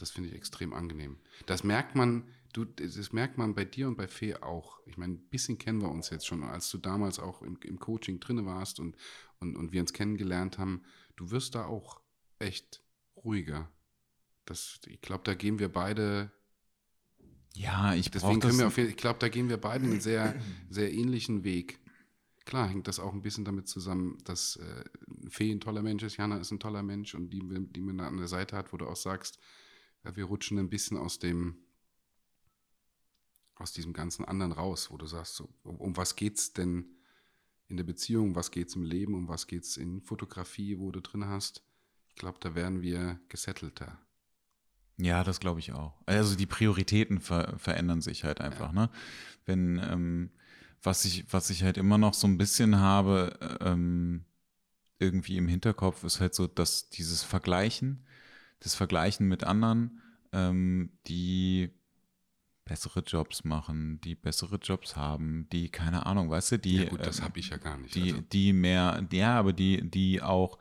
[SPEAKER 2] Das finde ich extrem angenehm. Das merkt man, du, das merkt man bei dir und bei Fee auch. Ich meine, ein bisschen kennen wir uns jetzt schon, als du damals auch im, im Coaching drinne warst und, und, und wir uns kennengelernt haben. Du wirst da auch echt ruhiger. Das, ich glaube, da gehen wir beide
[SPEAKER 1] Ja, ich
[SPEAKER 2] Deswegen können wir auf ich glaube, da gehen wir beide einen sehr, sehr ähnlichen Weg. Klar hängt das auch ein bisschen damit zusammen, dass äh, Fee ein toller Mensch ist, Jana ist ein toller Mensch und die, die man da an der Seite hat, wo du auch sagst, ja, wir rutschen ein bisschen aus dem, aus diesem ganzen anderen raus, wo du sagst, so, um, um was geht's denn in der Beziehung, was geht's im Leben, um was geht's in Fotografie, wo du drin hast. Ich glaube, da werden wir gesettelter.
[SPEAKER 1] Ja, das glaube ich auch. Also die Prioritäten ver verändern sich halt einfach, ne? Wenn, ähm, was ich, was ich halt immer noch so ein bisschen habe, ähm, irgendwie im Hinterkopf, ist halt so, dass dieses Vergleichen, das Vergleichen mit anderen, ähm, die bessere Jobs machen, die bessere Jobs haben, die, keine Ahnung, weißt du, die.
[SPEAKER 2] Ja gut, das
[SPEAKER 1] ähm,
[SPEAKER 2] habe ich ja gar nicht.
[SPEAKER 1] die,
[SPEAKER 2] Also,
[SPEAKER 1] die mehr, ja, aber die, die auch,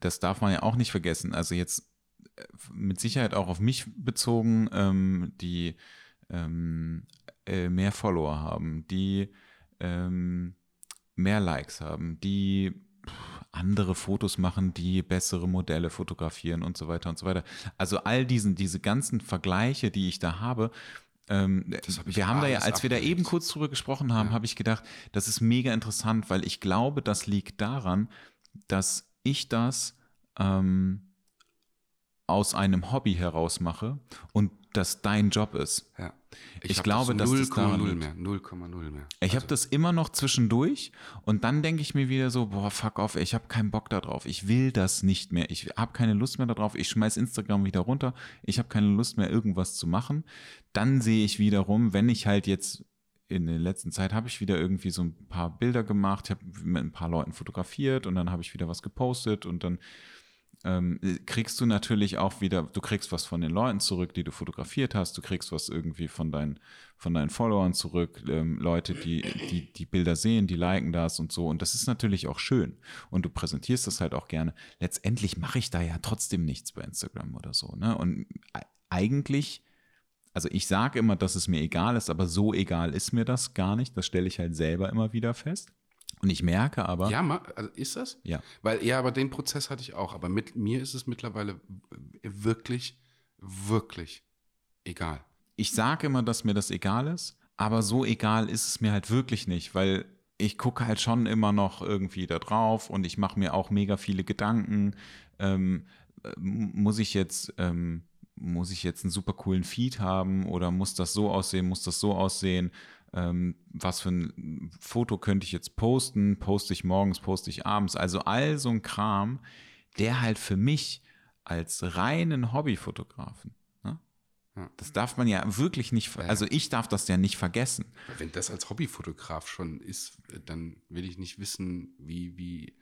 [SPEAKER 1] das darf man ja auch nicht vergessen. Also jetzt äh, mit Sicherheit auch auf mich bezogen, ähm, die ähm, äh, mehr Follower haben, die ähm, mehr Likes haben, die pff, andere Fotos machen, die bessere Modelle fotografieren und so weiter und so weiter. Also all diesen, diese ganzen Vergleiche, die ich da habe, ähm,
[SPEAKER 2] hab
[SPEAKER 1] wir haben da ja, als wir da
[SPEAKER 2] abgelegt.
[SPEAKER 1] eben kurz drüber gesprochen haben,
[SPEAKER 2] Ja.
[SPEAKER 1] habe ich gedacht, das ist mega interessant, weil ich glaube, das liegt daran, dass ich das ähm, aus einem Hobby heraus mache und das dein Job ist.
[SPEAKER 2] ja.
[SPEAKER 1] ich
[SPEAKER 2] hab
[SPEAKER 1] glaube, dass das daran
[SPEAKER 2] 0,0
[SPEAKER 1] liegt.
[SPEAKER 2] mehr, 0,0 mehr.
[SPEAKER 1] Ich habe
[SPEAKER 2] Also,
[SPEAKER 1] das immer noch zwischendurch und dann denke ich mir wieder so, boah, fuck off, ich habe keinen Bock darauf. Ich will das nicht mehr. Ich habe keine Lust mehr darauf. Ich schmeiß Instagram wieder runter. Ich habe keine Lust mehr, irgendwas zu machen. Dann sehe ich wiederum, wenn ich halt jetzt in der letzten Zeit habe ich wieder irgendwie so ein paar Bilder gemacht, habe mit ein paar Leuten fotografiert und dann habe ich wieder was gepostet und dann ähm, kriegst du natürlich auch wieder, du kriegst was von den Leuten zurück, die du fotografiert hast, du kriegst was irgendwie von deinen, von deinen Followern zurück, ähm, Leute, die, die die Bilder sehen, die liken das und so. Und das ist natürlich auch schön. Und du präsentierst das halt auch gerne. Letztendlich mache ich da ja trotzdem nichts bei Instagram oder so. Ne? Und eigentlich, also ich sage immer, dass es mir egal ist, aber so egal ist mir das gar nicht. Das stelle ich halt selber immer wieder fest. Und ich merke aber,
[SPEAKER 2] Ja, ma, also ist das?
[SPEAKER 1] Ja.
[SPEAKER 2] Weil, ja, aber den Prozess hatte ich auch. Aber mit mir ist es mittlerweile wirklich, wirklich egal.
[SPEAKER 1] ich sage immer, dass mir das egal ist, aber so egal ist es mir halt wirklich nicht, weil ich gucke halt schon immer noch irgendwie da drauf und ich mache mir auch mega viele Gedanken. Ähm, äh, muss ich jetzt, ähm, muss ich jetzt einen super coolen Feed haben oder muss das so aussehen, muss das so aussehen? Ähm, was für ein Foto könnte ich jetzt posten, poste ich morgens, poste ich abends. Also all so ein Kram, der halt für mich als reinen Hobbyfotografen, ne?
[SPEAKER 2] Ja.
[SPEAKER 1] das darf man ja wirklich nicht, also ich darf das ja nicht vergessen.
[SPEAKER 2] Wenn das als Hobbyfotograf schon ist, dann will ich nicht wissen, wie, wie.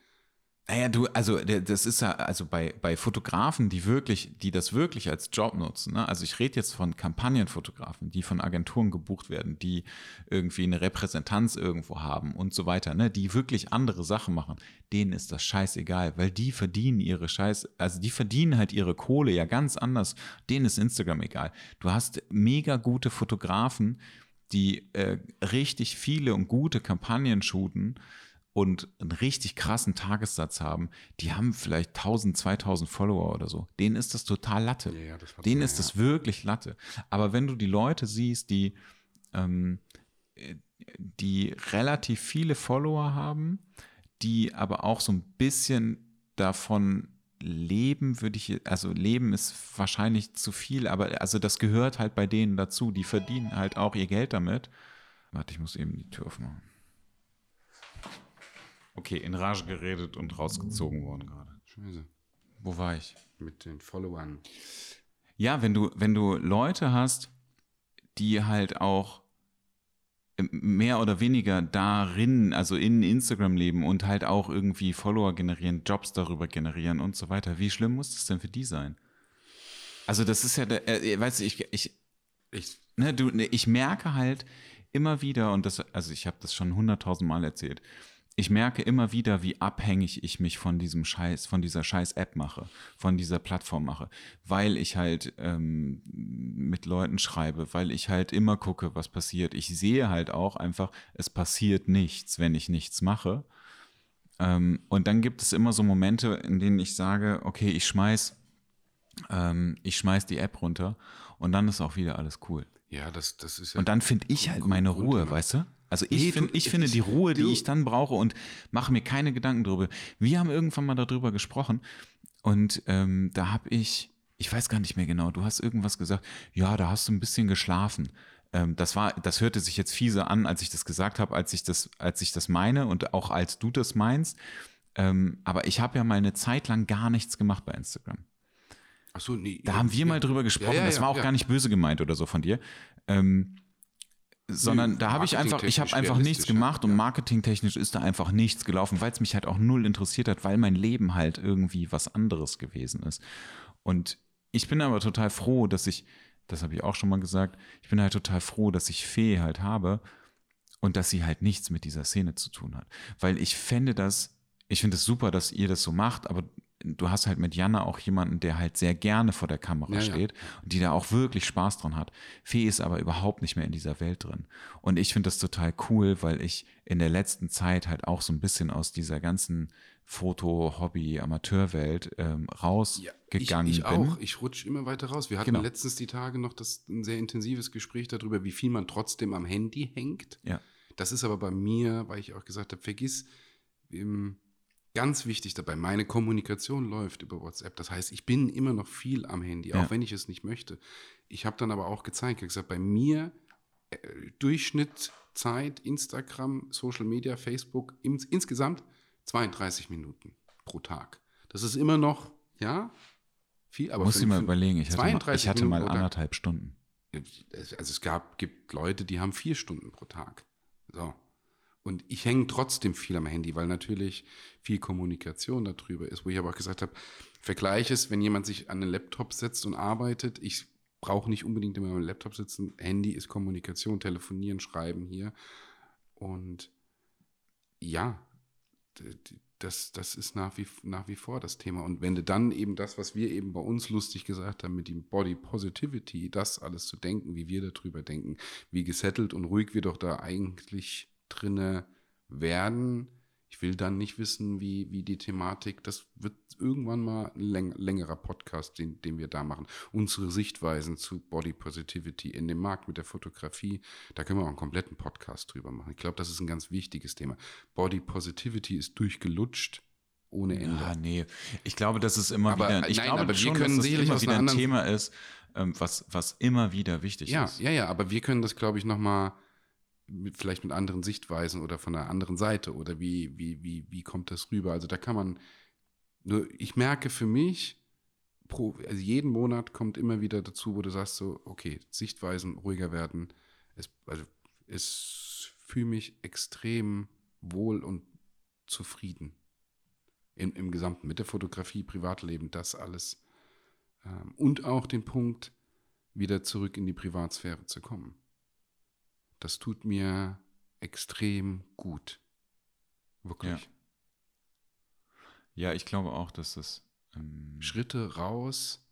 [SPEAKER 1] Naja, du, also das ist ja, also bei, bei Fotografen, die wirklich, die das wirklich als Job nutzen, ne? also ich rede jetzt von Kampagnenfotografen, die von Agenturen gebucht werden, die irgendwie eine Repräsentanz irgendwo haben und so weiter, ne? die wirklich andere Sachen machen, denen ist das scheißegal, weil die verdienen ihre Scheiß, also die verdienen halt ihre Kohle ja ganz anders, denen ist Instagram egal. Du hast mega gute Fotografen, die äh, richtig viele und gute Kampagnen shooten und einen richtig krassen Tagessatz haben, die haben vielleicht 1000, 2000 Follower oder so. Denen ist das total Latte.
[SPEAKER 2] Ja, ja, das
[SPEAKER 1] Denen ist
[SPEAKER 2] ja.
[SPEAKER 1] das wirklich Latte. Aber wenn du die Leute siehst, die, ähm, äh, die relativ viele Follower haben, die aber auch so ein bisschen davon leben, würde ich, also leben ist wahrscheinlich zu viel, aber also das gehört halt bei denen dazu. Die verdienen halt auch ihr Geld damit. Warte, ich muss eben die Tür aufmachen. Okay, in Rage geredet und rausgezogen worden gerade.
[SPEAKER 2] Scheiße.
[SPEAKER 1] Wo war ich?
[SPEAKER 2] Mit den Followern.
[SPEAKER 1] Ja, wenn du, wenn du Leute hast, die halt auch mehr oder weniger darin, also in Instagram leben und halt auch irgendwie Follower generieren, Jobs darüber generieren und so weiter. Wie schlimm muss das denn für die sein? Also das ist ja, der, äh, weißt du, ich, ich,
[SPEAKER 2] Ich,
[SPEAKER 1] ne, du, ne, ich merke halt immer wieder, und das, also ich habe das schon hunderttausend Mal erzählt, ich merke immer wieder, wie abhängig ich mich von diesem Scheiß, von dieser scheiß App mache, von dieser Plattform mache, weil ich halt ähm, mit Leuten schreibe, weil ich halt immer gucke, was passiert. Ich sehe halt auch einfach, es passiert nichts, wenn ich nichts mache. Ähm, und dann gibt es immer so Momente, in denen ich sage, okay, ich schmeiß, ähm, ich schmeiß die App runter und dann ist auch wieder alles cool.
[SPEAKER 2] ja, das, das ist ja.
[SPEAKER 1] Und dann finde ich halt meine Ruhe, weißt du? Also ich,
[SPEAKER 2] Nee,
[SPEAKER 1] find, ich finde
[SPEAKER 2] ich-
[SPEAKER 1] die Ruhe, die ich dann brauche und mache mir keine Gedanken drüber. Wir haben irgendwann mal darüber gesprochen und ähm, da habe ich, ich weiß gar nicht mehr genau, du hast irgendwas gesagt, ja, da hast du ein bisschen geschlafen. Ähm, das war, das hörte sich jetzt fiese an, als ich das gesagt habe, als ich das, als ich das meine und auch als du das meinst. Ähm, aber ich habe ja mal eine Zeit lang gar nichts gemacht bei Instagram.
[SPEAKER 2] Ach so, nee.
[SPEAKER 1] Da haben wir mal drüber gesprochen.
[SPEAKER 2] Ja, ja,
[SPEAKER 1] das
[SPEAKER 2] ja,
[SPEAKER 1] war auch
[SPEAKER 2] ja.
[SPEAKER 1] gar nicht böse gemeint oder so von dir. Ähm, sondern da habe ich einfach, ich habe einfach nichts gemacht und marketingtechnisch ist da einfach nichts gelaufen, weil es mich halt auch null interessiert hat, weil mein Leben halt irgendwie was anderes gewesen ist. Und ich bin aber total froh, dass ich, das habe ich auch schon mal gesagt, ich bin halt total froh, dass ich Fee halt habe und dass sie halt nichts mit dieser Szene zu tun hat. Weil ich fände das, ich finde es super, dass ihr das so macht, aber du hast halt mit Jana auch jemanden, der halt sehr gerne vor der Kamera
[SPEAKER 2] Ja, ja.
[SPEAKER 1] steht und die da auch wirklich Spaß dran hat. Fee ist aber überhaupt nicht mehr in dieser Welt drin. Und ich finde das total cool, weil ich in der letzten Zeit halt auch so ein bisschen aus dieser ganzen Foto-, Hobby-, Amateurwelt ähm, rausgegangen
[SPEAKER 2] ich, ich
[SPEAKER 1] bin.
[SPEAKER 2] auch. Ich rutsche immer weiter raus. Wir hatten
[SPEAKER 1] Genau.
[SPEAKER 2] letztens die Tage noch das, ein sehr intensives Gespräch darüber, wie viel man trotzdem am Handy hängt.
[SPEAKER 1] Ja.
[SPEAKER 2] Das ist aber bei mir, weil ich auch gesagt habe, vergiss, ähm, ganz wichtig dabei, meine Kommunikation läuft über WhatsApp. Das heißt, ich bin immer noch viel am Handy,
[SPEAKER 1] Ja.
[SPEAKER 2] auch wenn ich es nicht möchte. Ich habe dann aber auch gezeigt, ich habe gesagt, bei mir äh, Durchschnitt Zeit, Instagram, Social Media, Facebook, ins, insgesamt 32 Minuten pro Tag. Das ist immer noch, ja, viel, aber
[SPEAKER 1] Muss ich mal überlegen, ich hatte, mal,
[SPEAKER 2] 32
[SPEAKER 1] ich hatte mal anderthalb Stunden.
[SPEAKER 2] Also es gab, gibt Leute, die haben vier Stunden pro Tag. So. Und ich hänge trotzdem viel am Handy, weil natürlich viel Kommunikation darüber ist, wo ich aber auch gesagt habe, vergleich es, wenn jemand sich an einen Laptop setzt und arbeitet, ich brauche nicht unbedingt immer am Laptop sitzen, Handy ist Kommunikation, telefonieren, schreiben hier. Und ja, das, das ist nach wie, nach wie vor das Thema. Und wenn du dann eben das, was wir eben bei uns lustig gesagt haben, mit dem Body Positivity, das alles zu denken, wie wir darüber denken, wie gesettelt und ruhig wir doch da eigentlich drinne werden. Ich will dann nicht wissen, wie, wie die Thematik, das wird irgendwann mal ein läng längerer Podcast, den, den wir da machen. Unsere Sichtweisen zu Body Positivity in dem Markt mit der Fotografie, da können wir auch einen kompletten Podcast drüber machen. Ich glaube, das ist ein ganz wichtiges Thema. Body Positivity ist durchgelutscht ohne Ende.
[SPEAKER 1] Ja, nee. Ich glaube, dass es immer
[SPEAKER 2] Aber,
[SPEAKER 1] wieder, ich
[SPEAKER 2] nein,
[SPEAKER 1] glaube
[SPEAKER 2] aber wir
[SPEAKER 1] schon,
[SPEAKER 2] können
[SPEAKER 1] dass
[SPEAKER 2] sicherlich
[SPEAKER 1] immer wieder ein Thema ist, ähm, was, was immer wieder wichtig
[SPEAKER 2] Ja,
[SPEAKER 1] ist.
[SPEAKER 2] ja, ja, aber wir können das, glaube ich, nochmal, mit, vielleicht mit anderen Sichtweisen oder von einer anderen Seite oder wie, wie, wie, wie kommt das rüber? Also da kann man, nur ich merke für mich, pro, also jeden Monat kommt immer wieder dazu, wo du sagst so, okay, Sichtweisen ruhiger werden. Es, also es fühle mich extrem wohl und zufrieden. Im, Im Gesamten, mit der Fotografie, Privatleben, das alles. Ähm, und auch den Punkt, wieder zurück in die Privatsphäre zu kommen. Das tut mir extrem gut. Wirklich.
[SPEAKER 1] Ja, ja ich glaube auch, dass das. Ähm
[SPEAKER 2] Schritte raus.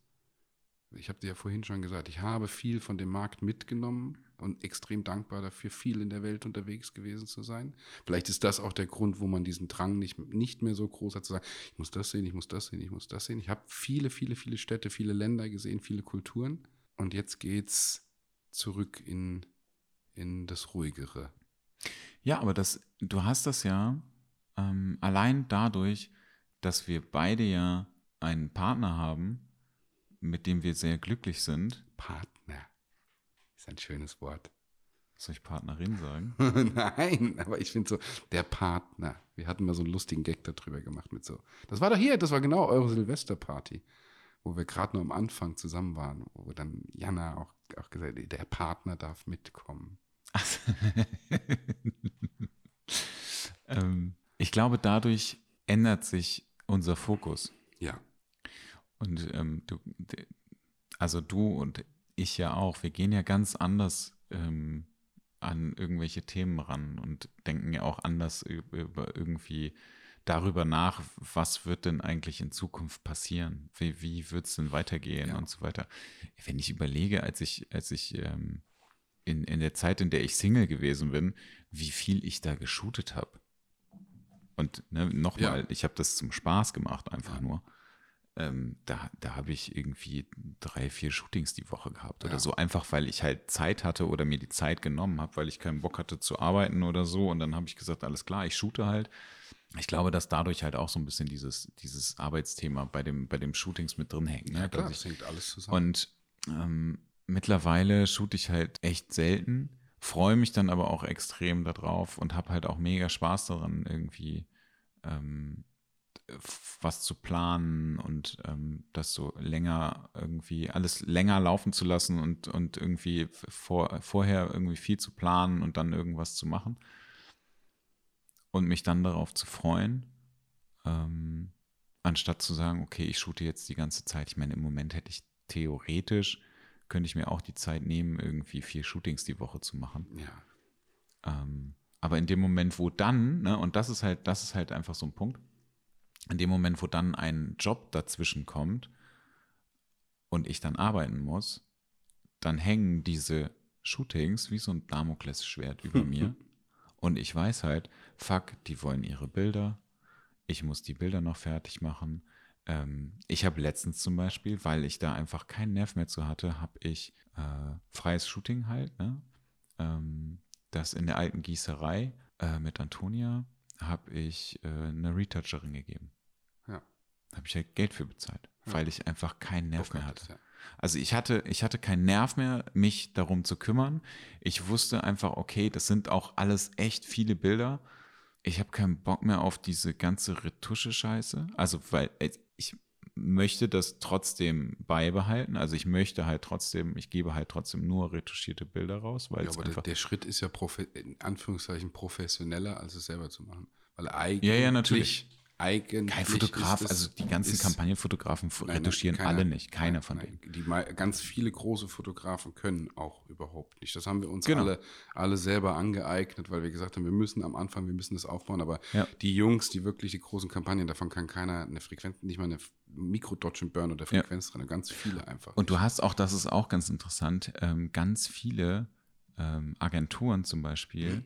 [SPEAKER 2] Ich habe dir ja vorhin schon gesagt, ich habe viel von dem Markt mitgenommen und extrem dankbar dafür, viel in der Welt unterwegs gewesen zu sein. Vielleicht ist das auch der Grund, wo man diesen Drang nicht, nicht mehr so groß hat, zu sagen, ich muss das sehen, ich muss das sehen, ich muss das sehen. Ich habe viele, viele, viele Städte, viele Länder gesehen, viele Kulturen. Und jetzt geht's zurück in, in das Ruhigere.
[SPEAKER 1] Ja, aber das, du hast das ja ähm, allein dadurch, dass wir beide ja einen Partner haben, mit dem wir sehr glücklich sind.
[SPEAKER 2] Partner. Ist ein schönes Wort.
[SPEAKER 1] Soll ich Partnerin sagen? [laughs]
[SPEAKER 2] Nein, aber ich finde so, der Partner. Wir hatten mal so einen lustigen Gag darüber gemacht mit so. Das war doch hier, das war genau eure Silvesterparty wo wir gerade nur am Anfang zusammen waren, wo dann Jana auch, auch gesagt hat, der Partner darf mitkommen. [laughs]
[SPEAKER 1] ähm, ich glaube, dadurch ändert sich unser Fokus.
[SPEAKER 2] Ja.
[SPEAKER 1] Und ähm, du, also du und ich ja auch, wir gehen ja ganz anders ähm, an irgendwelche Themen ran und denken ja auch anders über, irgendwie darüber nach, was wird denn eigentlich in Zukunft passieren? Wie, wie wird es denn weitergehen ja. und so weiter. Wenn ich überlege, als ich, als ich ähm, in, in der Zeit, in der ich Single gewesen bin, wie viel ich da geshootet habe. Und ne, nochmal, ja. ich habe das zum Spaß gemacht, einfach ja. nur. Ähm, da da habe ich irgendwie drei, vier Shootings die Woche gehabt oder so, einfach weil ich halt Zeit hatte oder mir die Zeit genommen habe, weil ich keinen Bock hatte zu arbeiten oder so. Und dann habe ich gesagt, alles klar, ich shoote halt ich glaube, dass dadurch halt auch so ein bisschen dieses, dieses Arbeitsthema bei dem, bei dem Shootings mit drin hängt. Ne?
[SPEAKER 2] Ja, klar,
[SPEAKER 1] das
[SPEAKER 2] hängt alles zusammen.
[SPEAKER 1] Und ähm, mittlerweile shoot ich halt echt selten, freue mich dann aber auch extrem darauf und habe halt auch mega Spaß daran, irgendwie ähm, was zu planen und ähm, das so länger irgendwie alles länger laufen zu lassen und, und irgendwie vor, vorher irgendwie viel zu planen und dann irgendwas zu machen und mich dann darauf zu freuen, ähm, anstatt zu sagen, okay, ich shoote jetzt die ganze Zeit. Ich meine, im Moment hätte ich theoretisch, könnte ich mir auch die Zeit nehmen, irgendwie vier Shootings die Woche zu machen.
[SPEAKER 2] Ja.
[SPEAKER 1] Ähm, aber in dem Moment, wo dann, ne, und das ist halt, das ist halt einfach so ein Punkt, in dem Moment, wo dann ein Job dazwischen kommt und ich dann arbeiten muss, dann hängen diese Shootings wie so ein Damoklesschwert über [laughs] mir. Und ich weiß halt, fuck, die wollen ihre Bilder. Ich muss die Bilder noch fertig machen. Ähm, ich habe letztens zum Beispiel, weil ich da einfach keinen Nerv mehr zu hatte, habe ich äh, freies Shooting halt, ne? Ähm, das in der alten Gießerei äh, mit Antonia habe ich äh, eine Retoucherin gegeben.
[SPEAKER 2] Ja.
[SPEAKER 1] Habe ich halt Geld für bezahlt, ja. weil ich einfach keinen Nerv mehr hatte.
[SPEAKER 2] Ja.
[SPEAKER 1] Also ich hatte, ich hatte keinen Nerv mehr, mich darum zu kümmern. Ich wusste einfach, okay, das sind auch alles echt viele Bilder. Ich habe keinen Bock mehr auf diese ganze Retusche-Scheiße. Also, weil ich möchte das trotzdem beibehalten. Also ich möchte halt trotzdem, ich gebe halt trotzdem nur retuschierte Bilder raus. Weil ja, aber
[SPEAKER 2] der, der, Schritt ist ja in Anführungszeichen professioneller, als es selber zu machen. Weil eigentlich
[SPEAKER 1] ja, ja, natürlich
[SPEAKER 2] eigentlich.
[SPEAKER 1] Kein Fotograf, es, also die ganzen ist, Kampagnenfotografen retuschieren nein, keiner, alle nicht, keiner nein, von denen.
[SPEAKER 2] Die ganz viele große Fotografen können auch überhaupt nicht. Das haben wir uns genau. alle, alle selber angeeignet, weil wir gesagt haben, wir müssen am Anfang, wir müssen das aufbauen. Aber ja. die Jungs, die wirklich die großen Kampagnen, davon kann keiner eine Frequenz, nicht mal eine Mikro-Dodge und Burn oder Frequenz ja. drin, ganz viele einfach.
[SPEAKER 1] Und du hast auch, das ist auch ganz interessant, ähm, ganz viele ähm, Agenturen zum Beispiel.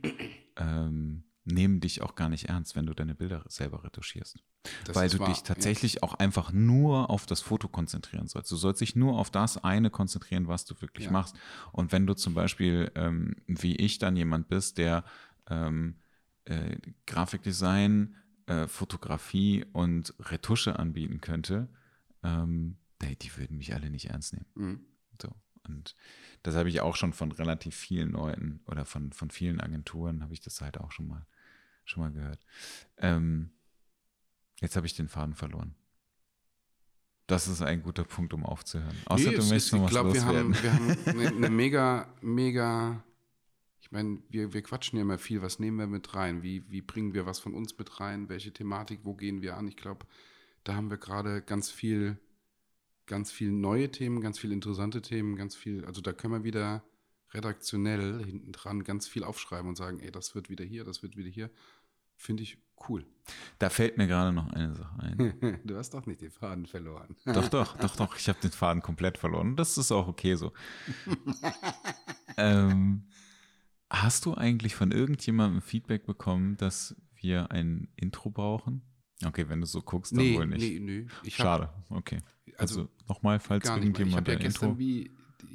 [SPEAKER 1] ähm, nehmen dich auch gar nicht ernst, wenn du deine Bilder selber retuschierst. Das Weil du wahr, dich tatsächlich ja. auch einfach nur auf das Foto konzentrieren sollst. Du sollst dich nur auf das eine konzentrieren, was du wirklich ja. machst. Und wenn du zum Beispiel, ähm, wie ich, dann jemand bist, der ähm, äh, Grafikdesign, äh, Fotografie und Retusche anbieten könnte, ähm, die würden mich alle nicht ernst nehmen. Mhm. So. Und das habe ich auch schon von relativ vielen Leuten oder von, von vielen Agenturen habe ich das halt auch schon mal, schon mal gehört. Ähm, jetzt habe ich den Faden verloren. Das ist ein guter Punkt, um aufzuhören. Außer
[SPEAKER 2] Nee,
[SPEAKER 1] du
[SPEAKER 2] es
[SPEAKER 1] möchtest noch
[SPEAKER 2] ich
[SPEAKER 1] was
[SPEAKER 2] glaube, wir haben,
[SPEAKER 1] loswerden.
[SPEAKER 2] wir haben [laughs] eine, eine mega, mega, ich meine, wir, wir quatschen ja immer viel, was nehmen wir mit rein? Wie, wie bringen wir was von uns mit rein? Welche Thematik, wo gehen wir an? Ich glaube, da haben wir gerade ganz viel, ganz viel neue Themen, ganz viel interessante Themen, ganz viel, also da können wir wieder redaktionell hinten dran ganz viel aufschreiben und sagen, ey, das wird wieder hier, das wird wieder hier. Finde ich cool.
[SPEAKER 1] Da fällt mir gerade noch eine Sache ein. [laughs]
[SPEAKER 2] Du hast doch nicht den Faden verloren. [laughs]
[SPEAKER 1] Doch, doch, doch, doch. Ich habe den Faden komplett verloren. Das ist auch okay so. [laughs] ähm, hast du eigentlich von irgendjemandem Feedback bekommen, dass wir ein Intro brauchen? Okay, wenn du so guckst, dann
[SPEAKER 2] Nee,
[SPEAKER 1] wohl nicht.
[SPEAKER 2] nee, nee.
[SPEAKER 1] Schade, okay.
[SPEAKER 2] Also,
[SPEAKER 1] Also, nochmal, falls
[SPEAKER 2] Gar nicht. Ich
[SPEAKER 1] irgendjemand
[SPEAKER 2] habe ja
[SPEAKER 1] ein
[SPEAKER 2] gestern
[SPEAKER 1] Intro.
[SPEAKER 2] wie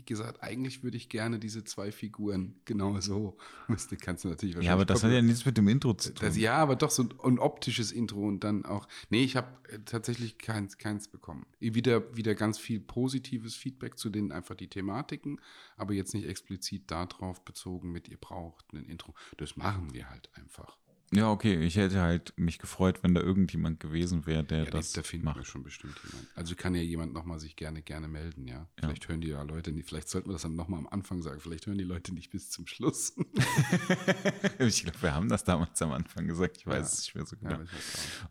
[SPEAKER 2] gesagt, eigentlich würde ich gerne diese zwei Figuren genau so. [laughs] Müsste, kannst du natürlich
[SPEAKER 1] Ja, aber das hat ja nichts mit dem Intro zu tun.
[SPEAKER 2] das, ja, aber doch so ein, optisches Intro und dann auch. Nee, ich habe äh, tatsächlich keins, keins bekommen. Wieder, wieder ganz viel positives Feedback zu den einfach die Thematiken, aber jetzt nicht explizit darauf bezogen mit, ihr braucht ein Intro. Das machen wir halt einfach.
[SPEAKER 1] Ja, okay. Ich hätte halt mich gefreut, wenn da irgendjemand gewesen wäre, der
[SPEAKER 2] Ja,
[SPEAKER 1] das
[SPEAKER 2] da finden wir
[SPEAKER 1] macht.
[SPEAKER 2] schon bestimmt jemand. Also kann ja jemand nochmal sich gerne, gerne melden, ja. Vielleicht hören die ja Leute nicht, vielleicht sollten wir das dann nochmal am Anfang sagen, vielleicht hören die Leute nicht bis zum Schluss. [laughs] [laughs]
[SPEAKER 1] ich glaube, wir haben das damals am Anfang gesagt. Ich weiß
[SPEAKER 2] Ja.
[SPEAKER 1] es nicht mehr so
[SPEAKER 2] Ja,
[SPEAKER 1] genau.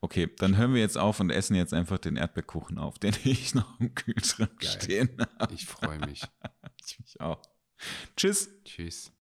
[SPEAKER 1] Okay, dann hören wir jetzt auf und essen jetzt einfach den Erdbeerkuchen auf, den ich noch im Kühlschrank
[SPEAKER 2] Geil.
[SPEAKER 1] stehen habe.
[SPEAKER 2] ich freue mich. [laughs]
[SPEAKER 1] Ich mich auch. Tschüss.
[SPEAKER 2] Tschüss.